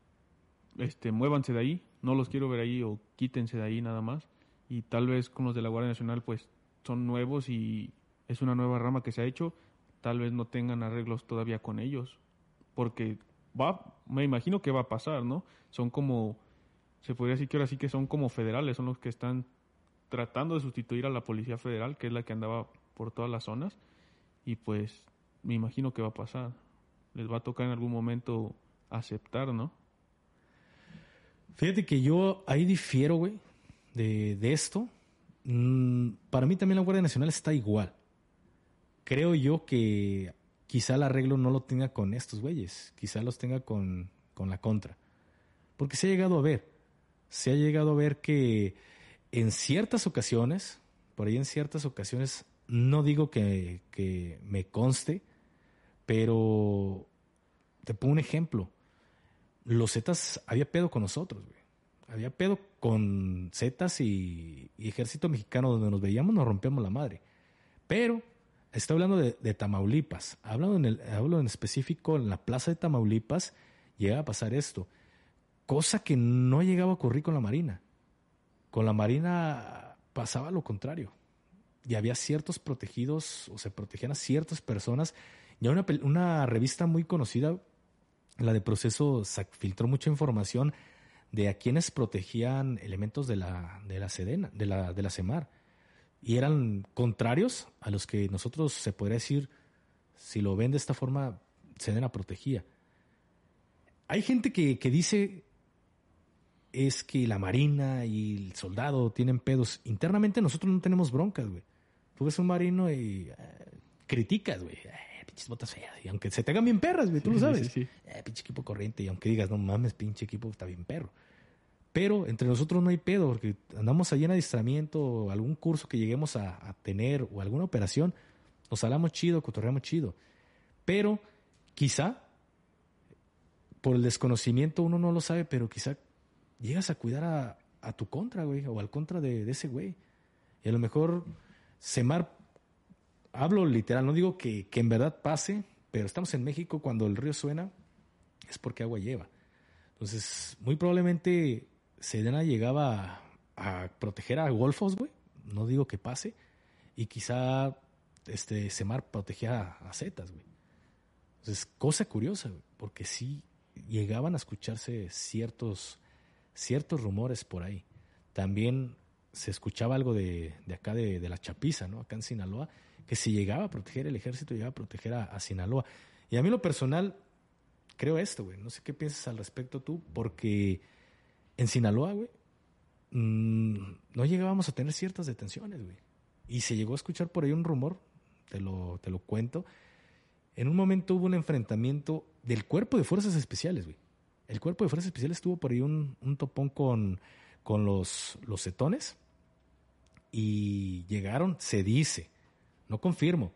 este, muévanse de ahí, no los quiero ver ahí o quítense de ahí nada más. Y tal vez con los de la Guardia Nacional pues son nuevos y es una nueva rama que se ha hecho, tal vez no tengan arreglos todavía con ellos, porque va, me imagino que va a pasar, ¿no? Son como, se podría decir que ahora sí que son como federales, son los que están tratando de sustituir a la Policía Federal, que es la que andaba por todas las zonas, y pues me imagino que va a pasar. Les va a tocar en algún momento aceptar, ¿no? Fíjate que yo ahí difiero, güey, de, de esto. Mm, para mí también la Guardia Nacional está igual. Creo yo que quizá el arreglo no lo tenga con estos güeyes, quizá los tenga con, con la contra. Porque se ha llegado a ver, se ha llegado a ver que en ciertas ocasiones, por ahí en ciertas ocasiones, no digo que, que me conste, pero te pongo un ejemplo. Los Zetas, había pedo con nosotros, güey. Había pedo con Zetas y, Ejército Mexicano, donde nos veíamos, nos rompíamos la madre. Pero estoy hablando de, Tamaulipas. Hablo en, el, hablo en específico en la plaza de Tamaulipas, llega a pasar esto. Cosa que no llegaba a ocurrir con la Marina. Con la Marina pasaba lo contrario. Y había ciertos protegidos, o se protegían a ciertas personas ya una, una revista muy conocida, la de Proceso, filtró mucha información de a quienes protegían elementos de la, de la Sedena, de la, de la CEMAR. Y eran contrarios a los que nosotros, se podría decir, si lo ven de esta forma, Sedena protegía. Hay gente que, que dice es que la marina y el soldado tienen pedos. Internamente nosotros no tenemos broncas, güey. Tú ves un marino y eh, criticas, güey pinches botas feas. Y aunque se te hagan bien perras, güey, tú lo sabes. Eh, pinche equipo corriente. Y aunque digas, no mames, pinche equipo está bien perro. Pero entre nosotros no hay pedo, porque andamos allí en adiestramiento, algún curso que lleguemos a, tener o alguna operación, nos hablamos chido, cotorreamos chido. Pero quizá, por el desconocimiento uno no lo sabe, pero quizá llegas a cuidar a, tu contra, güey, o al contra de, de, ese güey. Y a lo mejor Semar hablo literal, no digo que, en verdad pase, pero estamos en México, cuando el río suena, es porque agua lleva. Entonces, muy probablemente Sedena llegaba a, proteger a golfos, güey. No digo que pase. Y quizá este Semar protegía a, Zetas, güey. Entonces, cosa curiosa, güey, porque sí llegaban a escucharse ciertos, ciertos rumores por ahí. También se escuchaba algo de, de acá de, de, la Chapiza, ¿no? Acá en Sinaloa, que si llegaba a proteger el ejército, llegaba a proteger a, Sinaloa. Y a mí lo personal, creo esto, güey. No sé qué piensas al respecto tú, porque en Sinaloa, güey, mm, no llegábamos a tener ciertas detenciones, güey. Y se llegó a escuchar por ahí un rumor, te lo, te lo cuento. En un momento hubo un enfrentamiento del cuerpo de fuerzas especiales, güey. El cuerpo de fuerzas especiales tuvo por ahí un, un topón con, con los, los cetones y llegaron, se dice, no confirmo,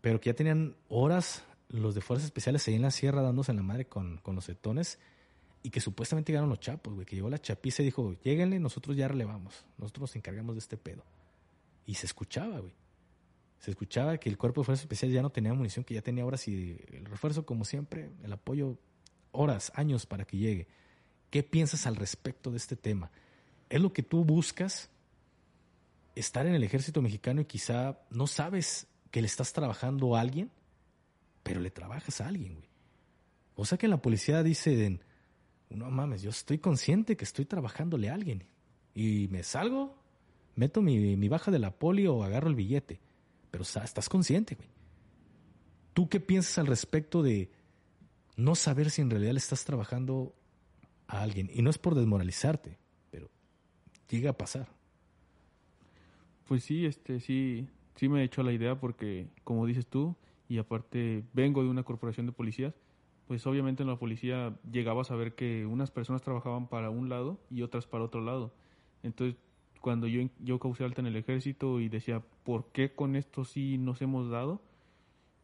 pero que ya tenían horas los de Fuerzas Especiales ahí en la sierra dándose en la madre con, con los cetones y que supuestamente llegaron los chapos, güey, que llegó la chapiza y dijo, lléguenle, nosotros ya relevamos, nosotros nos encargamos de este pedo. Y se escuchaba, güey. Se escuchaba que el cuerpo de Fuerzas Especiales ya no tenía munición, que ya tenía horas y el refuerzo, como siempre, el apoyo, horas, años para que llegue. ¿Qué piensas al respecto de este tema? ¿Es lo que tú buscas? estar en el ejército mexicano y quizá no sabes que le estás trabajando a alguien, pero le trabajas a alguien, güey. O sea que la policía dicen, no mames, yo estoy consciente que estoy trabajándole a alguien. Y me salgo, meto mi, mi baja de la poli o agarro el billete. Pero estás consciente, güey. ¿Tú qué piensas al respecto de no saber si en realidad le estás trabajando a alguien? Y no es por desmoralizarte, pero llega a pasar. Pues sí, este, sí, sí me he hecho la idea porque, como dices tú, y aparte vengo de una corporación de policías, pues obviamente en la policía llegaba a saber que unas personas trabajaban para un lado y otras para otro lado. Entonces, cuando yo, yo causé alta en el ejército y decía, ¿por qué con esto sí nos hemos dado?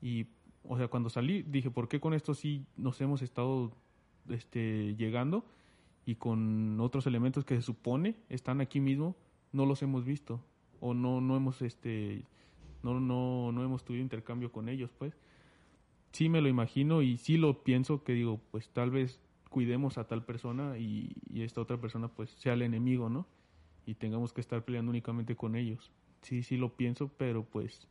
Y, o sea, cuando salí, dije, ¿por qué con esto sí nos hemos estado este, llegando? Y con otros elementos que se supone están aquí mismo, no los hemos visto. O no, no hemos, este, no, no, no hemos tenido intercambio con ellos, pues. Sí me lo imagino y sí lo pienso que digo, pues tal vez cuidemos a tal persona y, esta otra persona pues sea el enemigo, ¿no? y tengamos que estar peleando únicamente con ellos. Sí, sí lo pienso, pero pues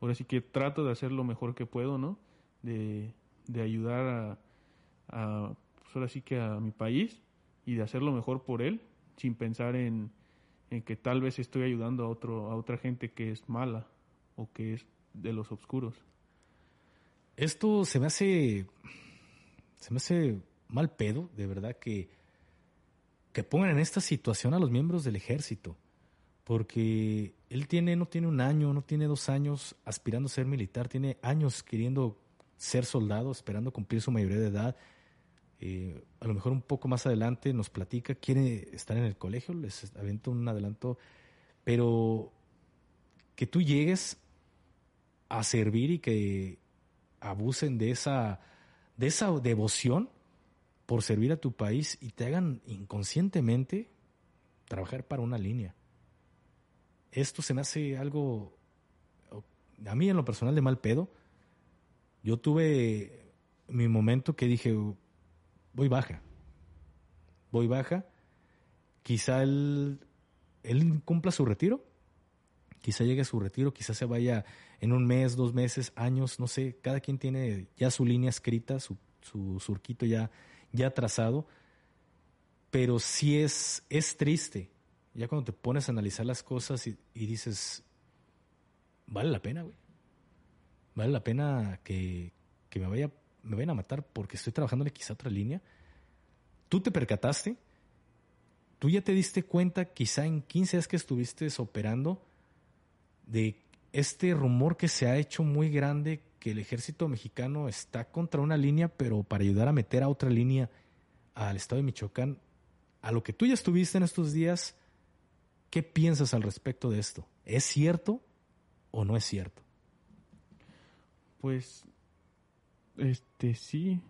ahora sí que trato de hacer lo mejor que puedo, ¿no? De, de ayudar a, a pues ahora sí que a mi país y de hacer lo mejor por él, sin pensar en, en que tal vez estoy ayudando a otro a otra gente que es mala o que es de los oscuros. Esto se me hace se me hace mal pedo, de verdad que que pongan en esta situación a los miembros del ejército, porque él tiene, no tiene un año, no tiene dos años aspirando a ser militar, tiene años queriendo ser soldado, esperando cumplir su mayoría de edad. Eh, a lo mejor un poco más adelante nos platica, quiere estar en el colegio, les avento un adelanto, pero que tú llegues a servir y que abusen de esa, de esa devoción por servir a tu país y te hagan inconscientemente trabajar para una línea. Esto se me hace algo, a mí en lo personal de mal pedo. Yo tuve mi momento que dije, voy baja, voy baja, quizá él, él cumpla su retiro, quizá llegue a su retiro, quizá se vaya en un mes, dos meses, años, no sé, cada quien tiene ya su línea escrita, su, su surquito ya ya trazado, pero sí es, es triste. Ya cuando te pones a analizar las cosas y, dices, vale la pena, güey. Vale la pena que, que me, vaya, me vayan a matar porque estoy trabajándole quizá otra línea. Tú te percataste, tú ya te diste cuenta, quizá en 15 días que estuviste operando, de este rumor que se ha hecho muy grande que el ejército mexicano está contra una línea, pero para ayudar a meter a otra línea al estado de Michoacán, a lo que tú ya estuviste en estos días, ¿qué piensas al respecto de esto? ¿Es cierto o no es cierto? Pues, este sí,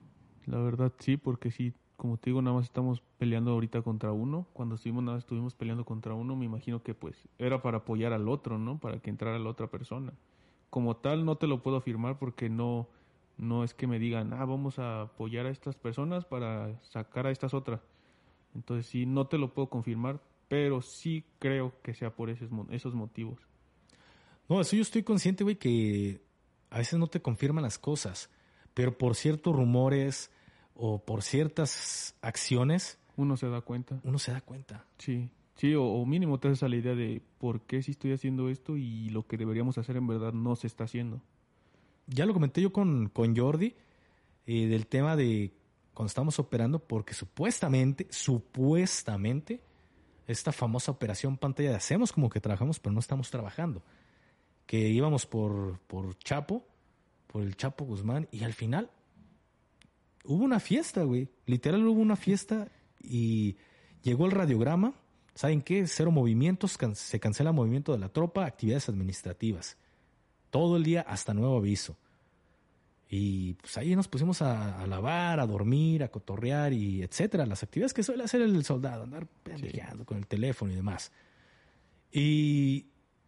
la verdad sí, porque sí, como te digo, nada más estamos peleando ahorita contra uno. Cuando estuvimos nada estuvimos peleando contra uno, me imagino que pues era para apoyar al otro, ¿no? Para que entrara la otra persona como tal no te lo puedo afirmar porque no, no es que me digan, ah, vamos a apoyar a estas personas para sacar a estas otras. Entonces sí, no te lo puedo confirmar, pero sí creo que sea por esos, esos motivos. No, eso yo estoy consciente, güey, que a veces no te confirman las cosas, pero por ciertos rumores o por ciertas acciones... Uno se da cuenta. Uno se da cuenta. Sí. Sí, o, mínimo te haces a la idea de por qué si estoy haciendo esto y lo que deberíamos hacer en verdad no se está haciendo. Ya lo comenté yo con, con Jordi eh, del tema de cuando estamos operando, porque supuestamente, supuestamente, esta famosa operación pantalla de hacemos como que trabajamos, pero no estamos trabajando. Que íbamos por, por Chapo, por el Chapo Guzmán, y al final hubo una fiesta, güey. Literal hubo una fiesta y llegó el radiograma ¿Saben qué? Cero movimientos, se cancela el movimiento de la tropa, actividades administrativas. Todo el día hasta nuevo aviso. Y pues ahí nos pusimos a, lavar, a dormir, a cotorrear y etcétera. Las actividades que suele hacer el soldado, andar pendejeando con el teléfono y demás. Y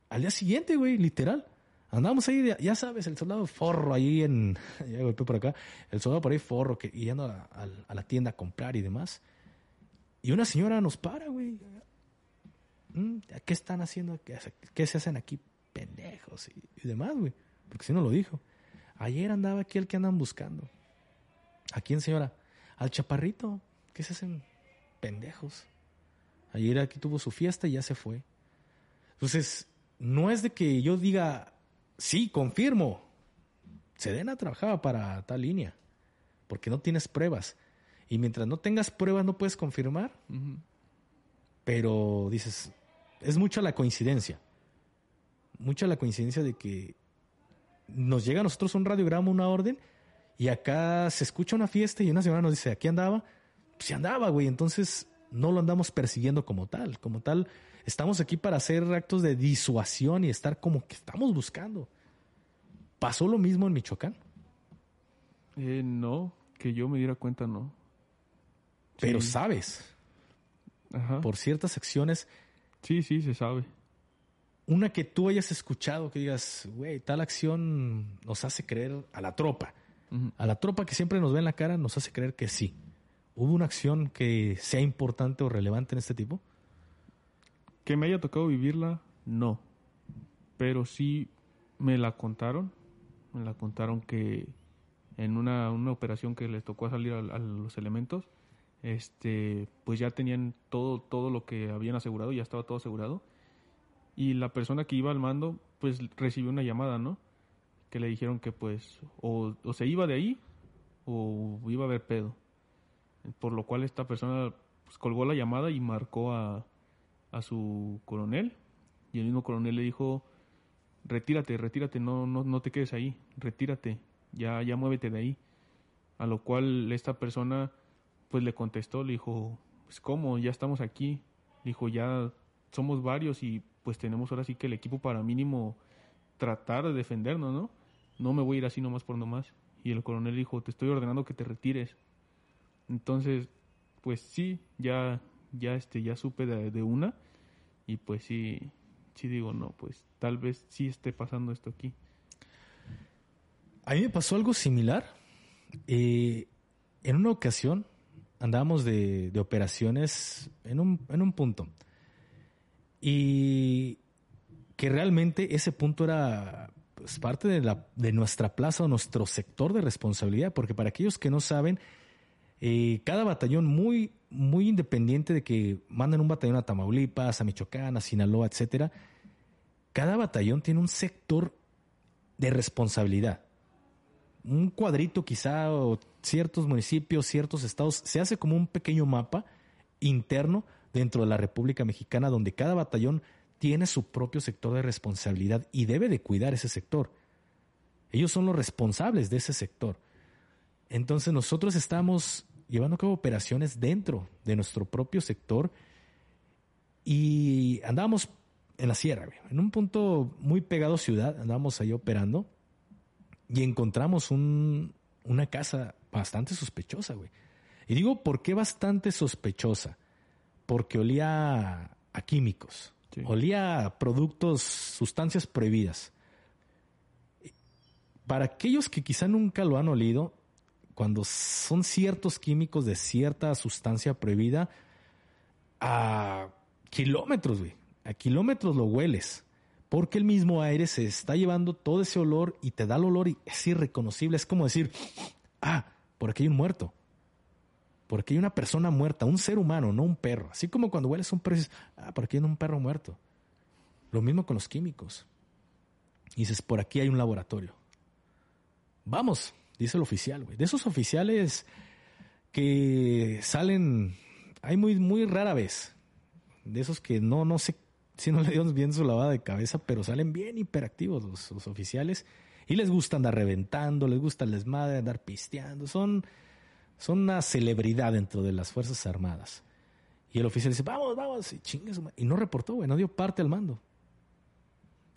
al día siguiente, güey, literal. Andábamos ahí, ya sabes, el soldado forro ahí en. Ya golpeé por acá. El soldado por ahí forro, que, yendo a, la tienda a comprar y demás. Y una señora nos para, güey. Mm, ¿qué están haciendo? ¿Qué, se hacen aquí? Pendejos y, demás, güey. Porque si no lo dijo. Ayer andaba aquí el que andan buscando. ¿A quién, señora? Al chaparrito. ¿Qué se hacen? Pendejos. Ayer aquí tuvo su fiesta y ya se fue. Entonces, no es de que yo diga, sí, confirmo. Sedena trabajaba para tal línea. Porque no tienes pruebas. Y mientras no tengas pruebas, no puedes confirmar. Pero dices, es mucha la coincidencia. Mucha la coincidencia de que nos llega a nosotros un radiograma, una orden, y acá se escucha una fiesta y una señora nos dice, aquí andaba. Pues sí andaba, güey. Entonces, no lo andamos persiguiendo como tal. Como tal, estamos aquí para hacer actos de disuasión y estar como que estamos buscando. ¿Pasó lo mismo en Michoacán? Eh, no, que yo me diera cuenta, no. Pero sabes, Ajá. por ciertas acciones, Sí, sí, se sabe. una que tú hayas escuchado, que digas, güey, tal acción nos hace creer a la tropa. A la tropa que siempre nos ve en la cara nos hace creer que sí. ¿Hubo una acción que sea importante o relevante en este tipo? Que me haya tocado vivirla, no. Pero sí me la contaron. Me la contaron que en una, una operación que les tocó salir a, los elementos, este, pues ya tenían todo, todo lo que habían asegurado, ya estaba todo asegurado. Y la persona que iba al mando, pues recibió una llamada, ¿no? Que le dijeron que pues o, o se iba de ahí o iba a haber pedo. Por lo cual esta persona pues, colgó la llamada y marcó a, a su coronel. Y el mismo coronel le dijo, retírate, retírate, no, no, no te quedes ahí, retírate, ya, ya muévete de ahí. A lo cual esta persona pues le contestó, le dijo, pues cómo, ya estamos aquí. Le dijo, ya somos varios y pues tenemos ahora sí que el equipo para mínimo tratar de defendernos, ¿no? No me voy a ir así nomás por nomás. Y el coronel dijo, te estoy ordenando que te retires. Entonces, pues sí, ya, ya este, ya supe de, de una. Y pues sí, sí digo, no, pues tal vez sí esté pasando esto aquí. A mí me pasó algo similar. Eh, en una ocasión andábamos de, de operaciones en un, en un punto. Y que realmente ese punto era pues, parte de, la, de nuestra plaza o nuestro sector de responsabilidad, porque para aquellos que no saben, eh, cada batallón muy, muy independiente de que mandan un batallón a Tamaulipas, a Michoacán, a Sinaloa, etcétera, cada batallón tiene un sector de responsabilidad. Un cuadrito quizá, o ciertos municipios, ciertos estados, se hace como un pequeño mapa interno dentro de la República Mexicana donde cada batallón tiene su propio sector de responsabilidad y debe de cuidar ese sector. Ellos son los responsables de ese sector. Entonces nosotros estamos llevando a cabo operaciones dentro de nuestro propio sector y andábamos en la sierra, en un punto muy pegado a ciudad, andábamos ahí operando y encontramos un, una casa bastante sospechosa, güey. Y digo, ¿por qué bastante sospechosa? Porque olía a químicos, Sí. olía a productos, sustancias prohibidas. Para aquellos que quizá nunca lo han olido, cuando son ciertos químicos de cierta sustancia prohibida, a kilómetros, güey. A kilómetros lo hueles. Porque el mismo aire se está llevando todo ese olor y te da el olor y es irreconocible. Es como decir, ah, por aquí hay un muerto. Por aquí hay una persona muerta, un ser humano, no un perro. Así como cuando hueles un perro dices, ah, por aquí hay un perro muerto. Lo mismo con los químicos. Y dices, por aquí hay un laboratorio. Vamos, dice el oficial, güey. De esos oficiales que salen, hay muy, muy rara vez. De esos que no, no sé si no le dieron bien su lavada de cabeza, pero salen bien hiperactivos los, oficiales. Y les gusta andar reventando, les gusta el desmadre, andar pisteando. Son, son una celebridad dentro de las Fuerzas Armadas. Y el oficial dice, vamos, vamos, y chingue su ma-". Y no reportó, güey, no dio parte al mando.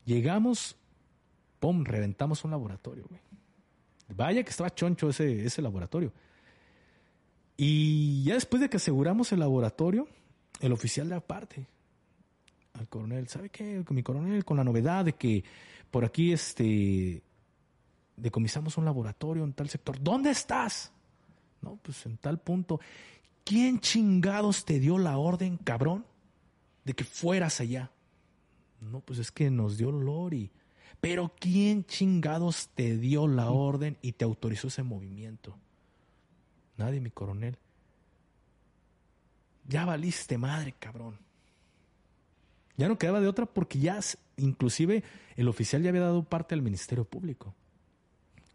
Llegamos, pum, reventamos un laboratorio, güey. Vaya que estaba choncho ese, ese laboratorio. Y ya después de que aseguramos el laboratorio, el oficial de aparte al coronel, ¿sabe qué? Mi coronel, con la novedad de que por aquí este decomisamos un laboratorio en tal sector. ¿Dónde estás? No, pues en tal punto. ¿Quién chingados te dio la orden, cabrón, de que fueras allá? No, pues es que nos dio y... Pero ¿quién chingados te dio la orden y te autorizó ese movimiento? Nadie, mi coronel. Ya valiste madre, cabrón. Ya no quedaba de otra porque ya, inclusive, el oficial ya había dado parte al Ministerio Público.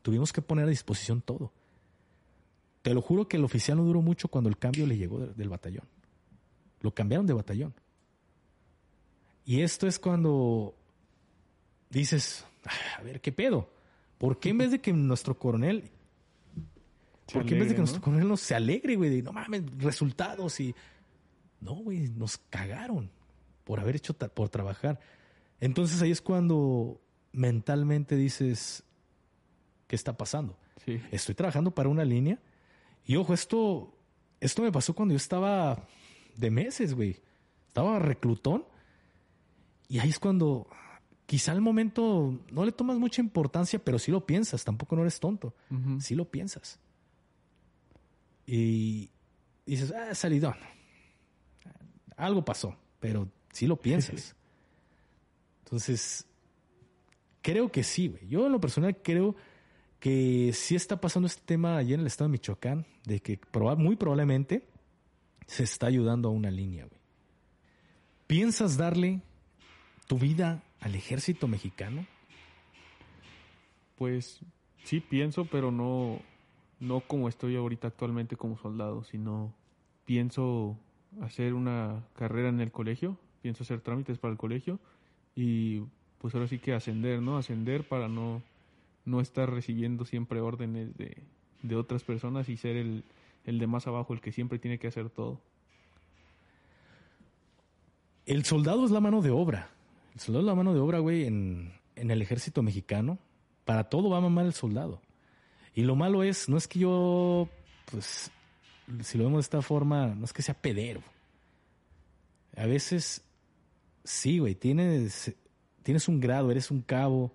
Tuvimos que poner a disposición todo. Te lo juro que el oficial no duró mucho cuando el cambio le llegó de- del batallón. Lo cambiaron de batallón. Y esto es cuando dices, "Ah, a ver, ¿qué pedo? ¿Por qué en vez de que nuestro coronel, por qué en vez de que nuestro coronel no se alegre, güey, de no mames, resultados y No, güey, nos cagaron por haber hecho, por trabajar. Entonces ahí es cuando mentalmente dices, ¿qué está pasando? Sí. Estoy trabajando para una línea. Y ojo, esto, esto me pasó cuando yo estaba de meses, güey. Estaba reclutón. Y ahí es cuando quizá al momento no le tomas mucha importancia, pero sí lo piensas. Tampoco no eres tonto. Sí lo piensas. Y dices, ah, salidón. Algo pasó, pero sí lo piensas. Entonces, creo que sí, güey. Yo en lo personal creo que sí está pasando este tema allí en el estado de Michoacán, de que muy probablemente se está ayudando a una línea, güey. ¿Piensas darle tu vida al ejército mexicano? Pues sí pienso, pero no, no como estoy ahorita actualmente como soldado, sino pienso hacer una carrera en el colegio, pienso hacer trámites para el colegio y pues ahora sí que ascender, ¿no? Ascender para no, no estar recibiendo siempre órdenes de, de otras personas y ser el, el de más abajo, el que siempre tiene que hacer todo. El soldado es la mano de obra. El soldado es la mano de obra, güey, en, en el ejército mexicano. Para todo va a mamar el soldado. Y lo malo es, no es que yo, pues, si lo vemos de esta forma, no es que sea pedero. A veces, sí, güey, tienes, tienes un grado, eres un cabo,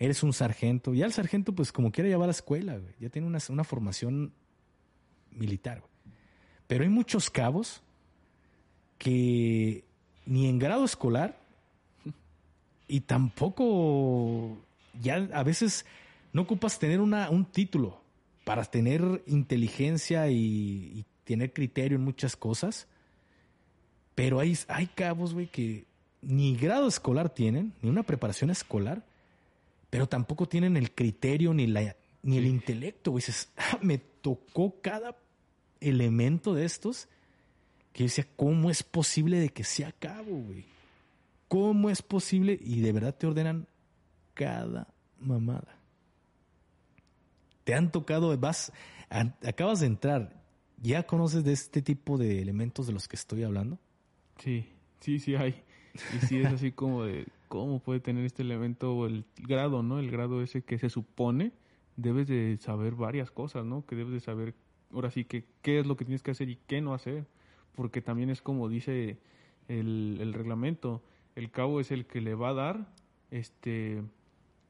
eres un sargento. Ya el sargento, pues, como quiera, ya va a la escuela, güey. Ya tiene una, una formación militar, güey. Pero hay muchos cabos que ni en grado escolar y tampoco ya a veces no ocupas tener una, un título para tener inteligencia y, tener criterio en muchas cosas. Pero hay, hay cabos, güey, que ni grado escolar tienen, ni una preparación escolar, pero tampoco tienen el criterio ni, la, ni el intelecto, güey. Dices, ah, me tocó cada elemento de estos que yo decía, ¿cómo es posible de que sea cabo, güey? ¿Cómo es posible? Y de verdad te ordenan cada mamada te han tocado, vas, acabas de entrar, ¿ya conoces de este tipo de elementos de los que estoy hablando? Sí, sí, sí hay. Y sí es así como de cómo puede tener este elemento el grado, ¿no? El grado ese que se supone debes de saber varias cosas, ¿no? Que debes de saber ahora sí que qué es lo que tienes que hacer y qué no hacer. Porque también es como dice el reglamento, el cabo es el que le va a dar, este,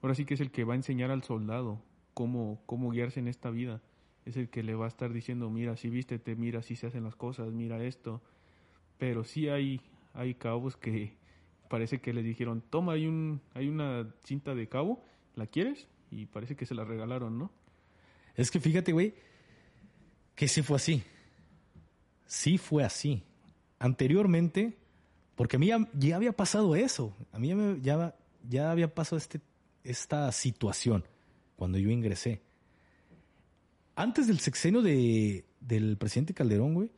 ahora sí que es el que va a enseñar al soldado cómo, cómo guiarse en esta vida. Es el que le va a estar diciendo, mira, si vístete, mira, si se hacen las cosas, mira esto. Pero sí hay, hay cabos que parece que le dijeron, toma, hay, un, hay una cinta de cabo, ¿la quieres? Y parece que se la regalaron, ¿no? Es que fíjate, güey, que sí fue así. Sí fue así. Anteriormente, porque a mí ya, había pasado eso. A mí ya, ya había pasado este, esta situación cuando yo ingresé. Antes del sexenio de, del presidente Calderón, güey,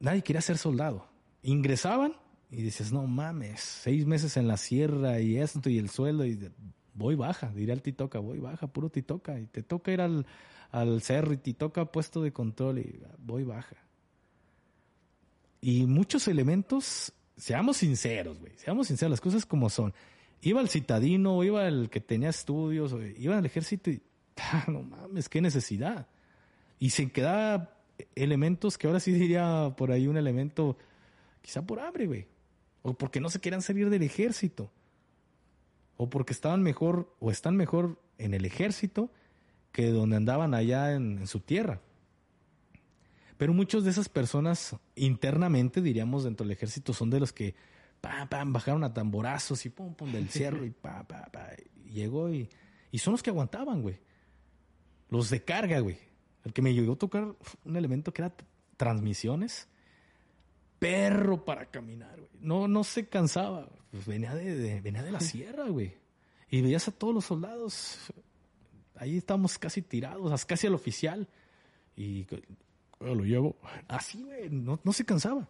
nadie quería ser soldado. Ingresaban y dices, no mames, seis meses en la sierra y esto y el sueldo y voy baja, diré al Titoca, voy baja, puro Titoca. Y te toca ir al, al cerro y Titoca puesto de control y voy baja. Y muchos elementos, seamos sinceros, güey, seamos sinceros, las cosas como son iba el citadino, iba el que tenía estudios, iba al ejército y, ah, no mames, qué necesidad. Y se quedaba elementos que ahora sí diría por ahí un elemento, quizá por hambre, güey. O porque no se quieran salir del ejército. O porque estaban mejor, o están mejor en el ejército que donde andaban allá en su tierra. Pero muchas de esas personas internamente, diríamos, dentro del ejército, son de los que pam, pam, bajaron a tamborazos y pum, pum, del cerro y pa, pa, pa. llegó y, y son los que aguantaban, güey. Los de carga, güey. El que me llegó a tocar un elemento que era transmisiones. Perro para caminar, güey. No, no se cansaba. Pues venía de, venía de la sierra, güey. Y veías a todos los soldados. Ahí estábamos casi tirados, casi al oficial. Y lo llevo. Así, güey. No, no se cansaba.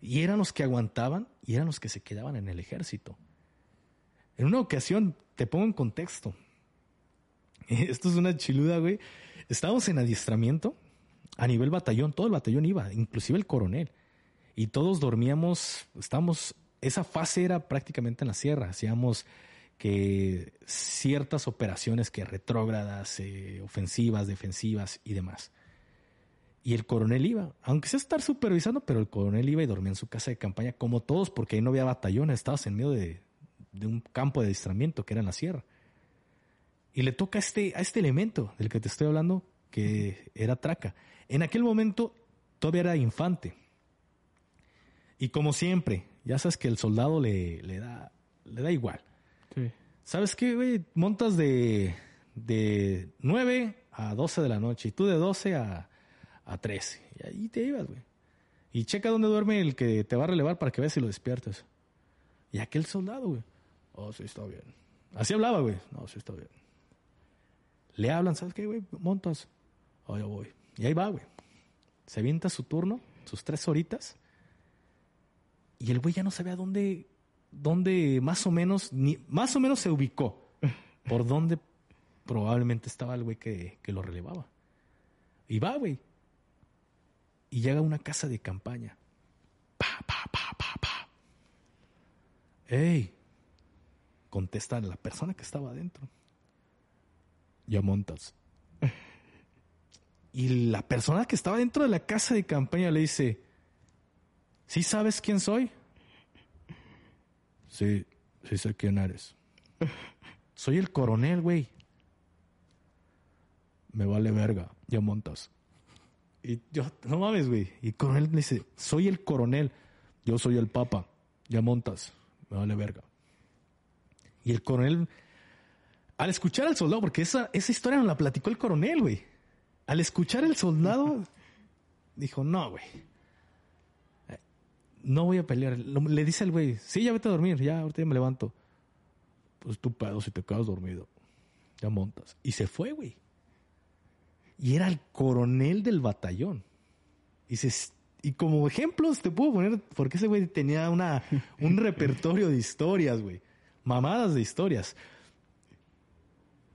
Y eran los que aguantaban y eran los que se quedaban en el ejército. En una ocasión, te pongo en contexto. Esto es una chiluda, güey. Estábamos en adiestramiento a nivel batallón, todo el batallón iba, inclusive el coronel. y todos dormíamos, estamos, esa fase era prácticamente en la sierra, hacíamos que ciertas operaciones que retrógradas, eh, ofensivas, defensivas y demás. Y el coronel iba, aunque sea estar supervisando, pero el coronel iba y dormía en su casa de campaña, como todos, porque ahí no había batallones, estabas en medio de, de un campo de adiestramiento que era en la sierra. Y le toca a este, a este elemento del que te estoy hablando, que era Traca. En aquel momento todavía era infante. Y como siempre, ya sabes que el soldado le, le, da, le da igual. ¿Sabes qué, güey? Montas de, de 9 a 12 de la noche y tú de 12 a, a 13. Y ahí te ibas, güey. Y checa dónde duerme el que te va a relevar para que veas si lo despiertas. Y aquel soldado, güey. Oh, sí, está bien. Así hablaba, güey. No, sí, está bien. Le hablan, ¿sabes qué, güey? Montas. Oh, ya voy. Y ahí va, güey. Se avienta su turno, sus tres horitas. Y el güey ya no sabía dónde, dónde más o menos, ni, más o menos se ubicó. Por dónde probablemente estaba el güey que, que lo relevaba. Y va, güey. Y llega a una casa de campaña. Pa, pa, pa, pa, pa. ¡Ey! Contesta la persona que estaba adentro. Ya montas. Y la persona que estaba dentro de la casa de campaña le dice, ¿sí sabes quién soy? Sí, sí sé quién eres. Soy el coronel, güey. Me vale verga, ya montas. Y yo, no mames, güey. Y el coronel me dice, soy el coronel, yo soy el papa, ya montas, me vale verga. Y el coronel, al escuchar al soldado, porque esa, esa historia nos la platicó el coronel, güey. Al escuchar el soldado, dijo, no, güey. No voy a pelear. Le dice al güey, sí, ya vete a dormir, ya, ahorita ya me levanto. Pues tú pedo si te quedas dormido. Ya montas. Y se fue, güey. Y era el coronel del batallón. Y, se, y como ejemplos te puedo poner, porque ese güey tenía una, un repertorio de historias, güey. Mamadas de historias.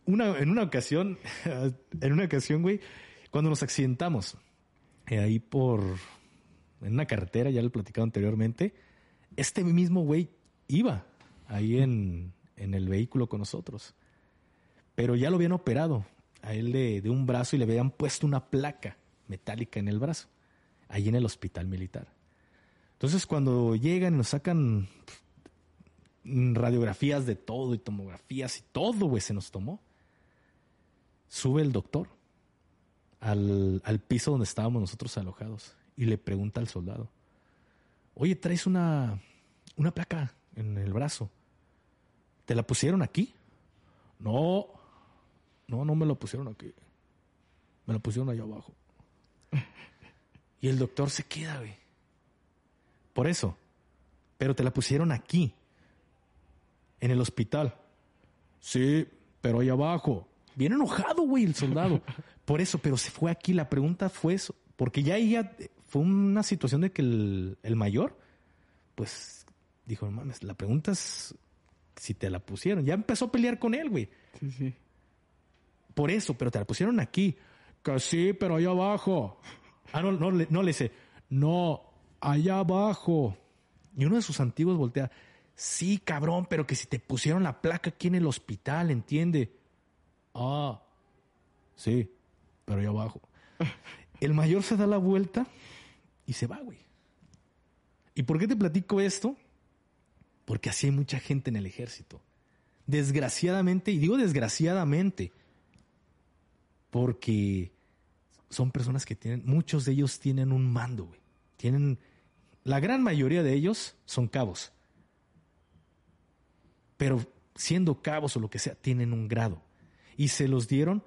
Una, en una ocasión, en una ocasión, güey, cuando nos accidentamos, eh, ahí por, en una carretera, ya lo he platicado anteriormente, este mismo güey iba ahí en, en el vehículo con nosotros. Pero ya lo habían operado a él de, un brazo y le habían puesto una placa metálica en el brazo, ahí en el hospital militar. Entonces cuando llegan y nos sacan radiografías de todo y tomografías y todo, güey, se nos tomó. Sube el doctor al, al piso donde estábamos nosotros alojados y le pregunta al soldado, oye, traes una, una placa en el brazo. ¿Te la pusieron aquí? No, no, no me la pusieron aquí. Me la pusieron allá abajo. Y el doctor se queda, güey. Por eso. Pero te la pusieron aquí. En el hospital. Sí, pero allá abajo. Bien enojado, güey, el soldado. Por eso, pero se fue aquí. La pregunta fue eso. Porque ya ya fue una situación de que el, el mayor, pues, dijo, no mames, la pregunta es si te la pusieron. Ya empezó a pelear con él, güey. Sí, sí. Por eso, pero te la pusieron aquí. Que sí, pero allá abajo. Ah, no, no, no le dice, no, allá abajo. Y uno de sus antiguos voltea, sí, cabrón, pero que si te pusieron la placa aquí en el hospital, ¿entiende? Ah, sí, pero allá abajo. El mayor se da la vuelta y se va, güey. ¿Y por qué te platico esto? Porque así hay mucha gente en el ejército. Desgraciadamente, y digo desgraciadamente, porque son personas que tienen, muchos de ellos tienen un mando, güey. Tienen, la gran mayoría de ellos son cabos. Pero siendo cabos o lo que sea, tienen un grado. Y se los dieron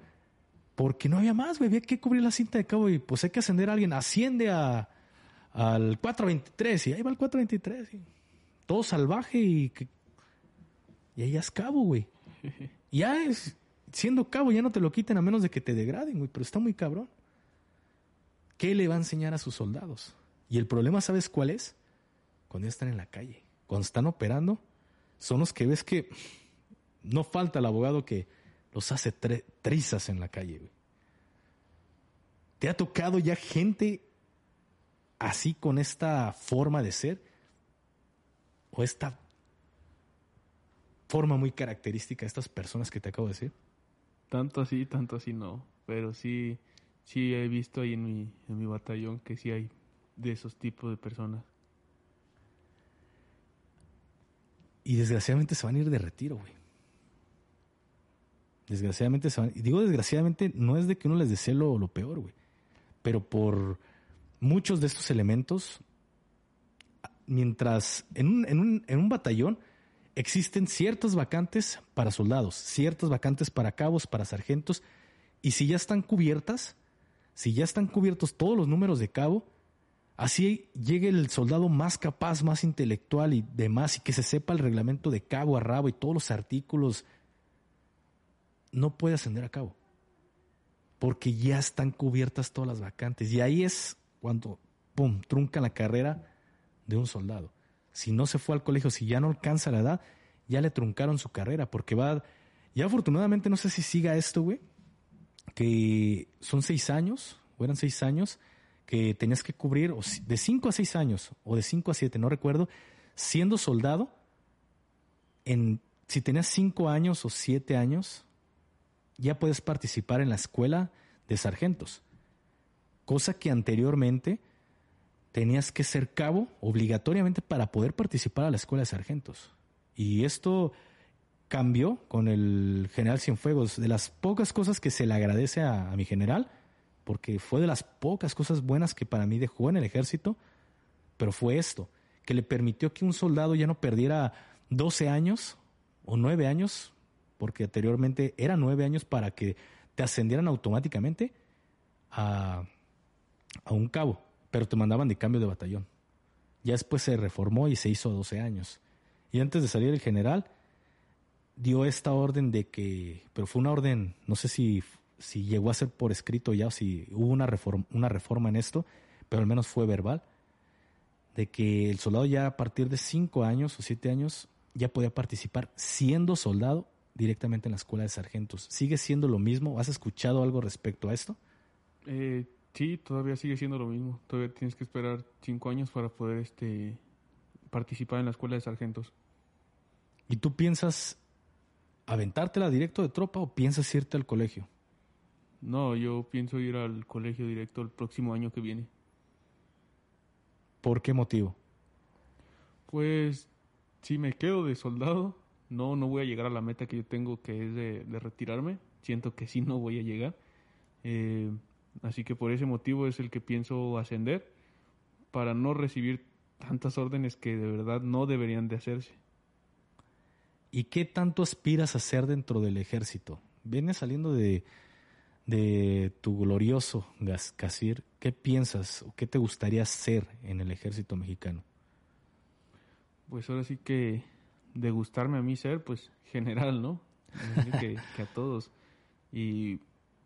porque no había más, güey. Había que cubrir la cinta de cabo y pues hay que ascender a alguien. Asciende a, al 423 y ahí va el 423. Y todo salvaje y, y ahí ya es cabo, güey. Ya es, siendo cabo ya no te lo quiten a menos de que te degraden, güey, pero está muy cabrón. ¿Qué le va a enseñar a sus soldados? Y el problema, ¿sabes cuál es? Cuando están en la calle, cuando están operando, son los que ves que no falta el abogado que los hace trizas en la calle. Güey. ¿Te ha tocado ya gente así con esta forma de ser o esta forma muy característica de estas personas que te acabo de decir? Tanto así, tanto así no, pero sí, sí he visto ahí en mi, en mi batallón que sí hay de esos tipos de personas. Y desgraciadamente se van a ir de retiro, güey. Desgraciadamente se van. Digo desgraciadamente, no es de que uno les desee lo, lo peor, güey. Pero por muchos de estos elementos, mientras en un, en un, en un batallón existen ciertas vacantes para soldados, ciertas vacantes para cabos, para sargentos, y si ya están cubiertas, si ya están cubiertos todos los números de cabo, así llegue el soldado más capaz, más intelectual y demás, y que se sepa el reglamento de cabo a rabo y todos los artículos, no puede ascender a cabo. Porque ya están cubiertas todas las vacantes. Y ahí es cuando, ¡pum!, trunca la carrera de un soldado. Si no se fue al colegio, si ya no alcanza la edad, ya le truncaron su carrera, porque va, ya afortunadamente no sé si siga esto, güey, que son seis años, o eran seis años, que tenías que cubrir de cinco a seis años, o de cinco a siete, no recuerdo, siendo soldado, si tenías cinco años o siete años, ya puedes participar en la escuela de sargentos cosa que anteriormente tenías que ser cabo obligatoriamente para poder participar a la escuela de sargentos. Y esto cambió con el general Cienfuegos. De las pocas cosas que se le agradece a, mi general, porque fue de las pocas cosas buenas que para mí dejó en el ejército, pero fue esto, que le permitió que un soldado ya no perdiera 12 años o 9 años, porque anteriormente era 9 años para que te ascendieran automáticamente a a un cabo, pero te mandaban de cambio de batallón. Ya después se reformó y se hizo 12 años. Y antes de salir el general, dio esta orden de que, pero fue una orden, no sé si, si llegó a ser por escrito ya o si hubo una reforma, una reforma en esto, pero al menos fue verbal, de que el soldado ya a partir de 5 años o 7 años ya podía participar siendo soldado directamente en la escuela de sargentos. ¿Sigue siendo lo mismo? ¿Has escuchado algo respecto a esto? Eh, Sí, todavía sigue siendo lo mismo. Todavía tienes que esperar cinco años para poder este, participar en la escuela de sargentos. ¿Y tú piensas aventártela directo de tropa o piensas irte al colegio? No, yo pienso ir al colegio directo el próximo año que viene. ¿Por qué motivo? Pues si me quedo de soldado, no, no voy a llegar a la meta que yo tengo, que es de, de retirarme. Siento que sí no voy a llegar. Eh, Así que por ese motivo es el que pienso ascender para no recibir tantas órdenes que de verdad no deberían de hacerse. ¿Y qué tanto aspiras a hacer dentro del ejército? Vienes saliendo de, de tu glorioso Gascasir. ¿Qué piensas o qué te gustaría hacer en el ejército mexicano? Pues ahora sí que de gustarme a mí ser, pues general, ¿no? que, que a todos. Y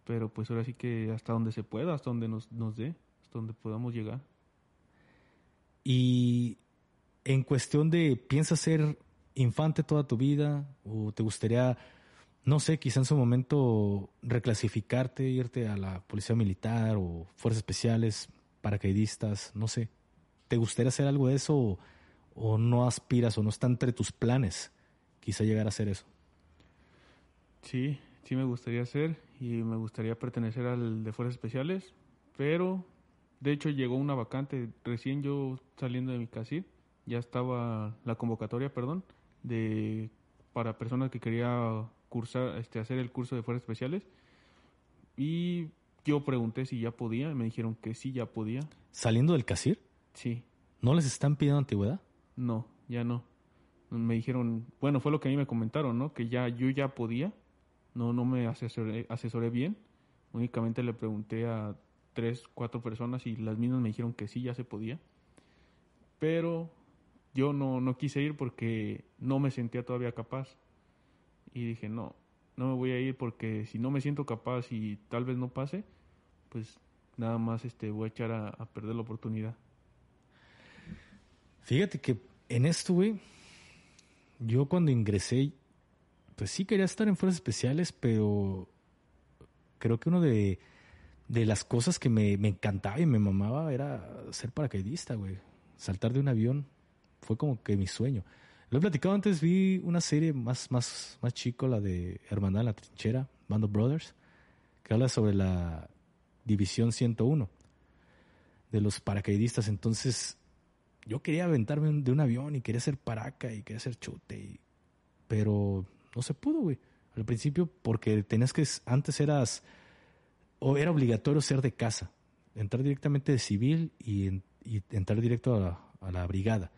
pero pues ahora sí que hasta donde se pueda, hasta donde nos, nos dé, hasta donde podamos llegar. Y en cuestión de, ¿piensas ser infante toda tu vida? ¿O te gustaría, no sé, quizá en su momento reclasificarte, irte a la policía militar o fuerzas especiales, paracaidistas, no sé? ¿Te gustaría hacer algo de eso o, o no aspiras o no está entre tus planes quizá llegar a hacer eso? Sí, sí me gustaría hacer y me gustaría pertenecer al de Fuerzas Especiales, pero de hecho llegó una vacante recién yo saliendo de mi casir, ya estaba la convocatoria, perdón, de para personas que quería cursar, este, hacer el curso de Fuerzas Especiales y yo pregunté si ya podía, y me dijeron que sí ya podía. ¿Saliendo del casir? Sí. ¿No les están pidiendo antigüedad? No, ya no. Me dijeron, bueno, fue lo que a mí me comentaron, ¿no? Que ya yo ya podía, no, no me asesoré, asesoré bien. Únicamente le pregunté a tres, cuatro personas y las mismas me dijeron que sí, ya se podía. Pero yo no, no quise ir porque no me sentía todavía capaz. Y dije, no, no me voy a ir porque si no me siento capaz y tal vez no pase, pues nada más este, voy a echar a, a perder la oportunidad. Fíjate que en esto, güey, yo cuando ingresé pues sí quería estar en fuerzas especiales, pero creo que uno de, de las cosas que me, me encantaba y me mamaba era ser paracaidista, güey. Saltar de un avión fue como que mi sueño. Lo he platicado antes, vi una serie más, más, más chico, la de Hermandad en la Trinchera, Band of Brothers, que habla sobre la División 101 de los paracaidistas. Entonces, yo quería aventarme de un avión y quería ser paraca y quería ser chute, pero no se pudo, güey. Al principio, porque tenías que, antes eras, o era obligatorio ser de casa, entrar directamente de civil y, entrar directo a, la brigada.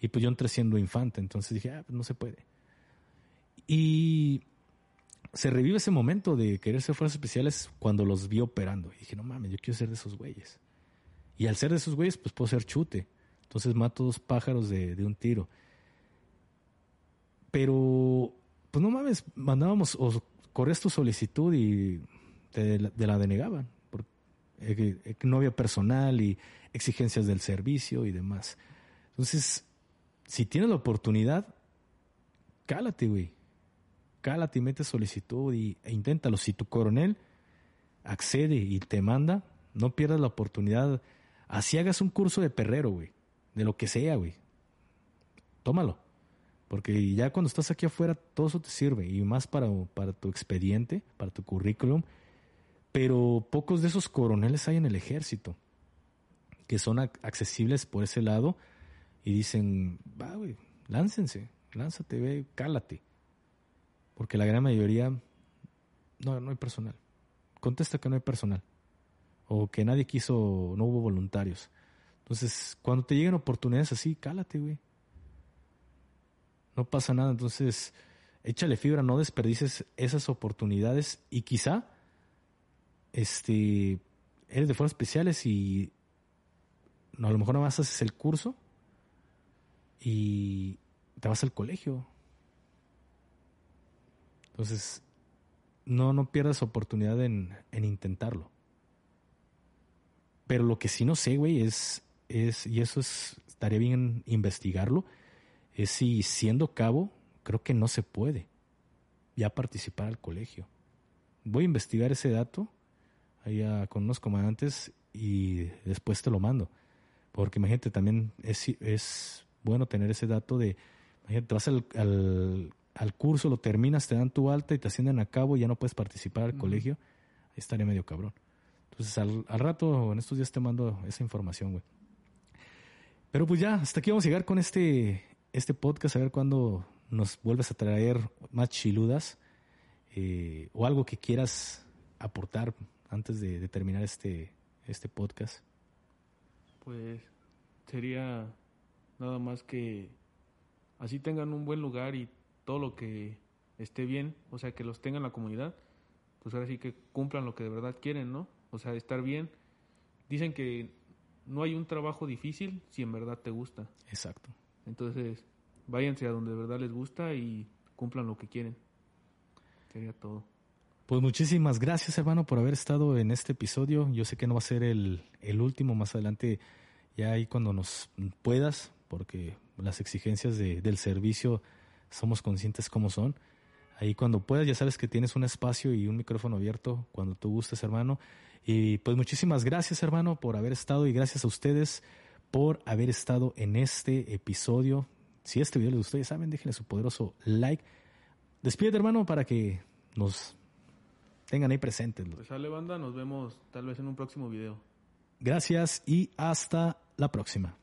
Y pues yo entré siendo infante, entonces dije, ah, pues no se puede. Y se revive ese momento de querer ser fuerzas especiales cuando los vi operando. Y dije, no mames, yo quiero ser de esos güeyes. Y al ser de esos güeyes, pues puedo ser chute. Entonces mato dos pájaros de, un tiro. Pero, pues no mames, mandábamos, o corres tu solicitud y te, la denegaban. Porque eh, no había personal y exigencias del servicio y demás. Entonces, si tienes la oportunidad, cálate, güey. Cálate y mete solicitud y, e inténtalo. Si tu coronel accede y te manda, no pierdas la oportunidad. Así hagas un curso de perrero, güey de lo que sea, güey. Tómalo. Porque ya cuando estás aquí afuera, todo eso te sirve. Y más para, para tu expediente, para tu currículum. Pero pocos de esos coroneles hay en el ejército. Que son accesibles por ese lado. Y dicen, va, güey, láncense. Lánzate, ve, cálate. Porque la gran mayoría, no, no hay personal. Contesta que no hay personal. O que nadie quiso, no hubo voluntarios. Entonces, cuando te lleguen oportunidades así, cálate, güey. No pasa nada. Entonces, échale fibra, no desperdices esas oportunidades y quizá este eres de fuerzas especiales y no, a lo mejor no vas a hacer el curso y te vas al colegio. Entonces, no, no pierdas oportunidad en, en intentarlo. Pero lo que sí no sé, güey, es es, y eso es, estaría bien investigarlo, es si siendo cabo, creo que no se puede ya participar al colegio. Voy a investigar ese dato allá con unos comandantes y después te lo mando. Porque imagínate, también es, es bueno tener ese dato de, imagínate, vas al, al, curso, lo terminas, te dan tu alta y te ascienden a cabo y ya no puedes participar al colegio, ahí estaría medio cabrón. Entonces al, al rato, en estos días te mando esa información, güey. Pero pues ya, hasta aquí vamos a llegar con este, este podcast, a ver cuándo nos vuelves a traer más chiludas eh, o algo que quieras aportar antes de, terminar este, este podcast. Pues sería nada más que así tengan un buen lugar y todo lo que esté bien, o sea, que los tengan la comunidad, pues ahora sí que cumplan lo que de verdad quieren, ¿no? O sea, estar bien. Dicen que no hay un trabajo difícil si en verdad te gusta. Exacto. Entonces, váyanse a donde de verdad les gusta y cumplan lo que quieren. Sería todo. Pues muchísimas gracias, hermano, por haber estado en este episodio. Yo sé que no va a ser el, último, más adelante, ya ahí cuando nos puedas, porque las exigencias de, del servicio somos conscientes cómo son. Ahí cuando puedas, ya sabes que tienes un espacio y un micrófono abierto cuando tú gustes, hermano. Y pues muchísimas gracias, hermano, por haber estado y gracias a ustedes por haber estado en este episodio. Si este video les gustó, ya saben, déjenle su poderoso like. Despídete, hermano, para que nos tengan ahí presentes. Pues sale, banda, nos vemos tal vez en un próximo video. Gracias y hasta la próxima.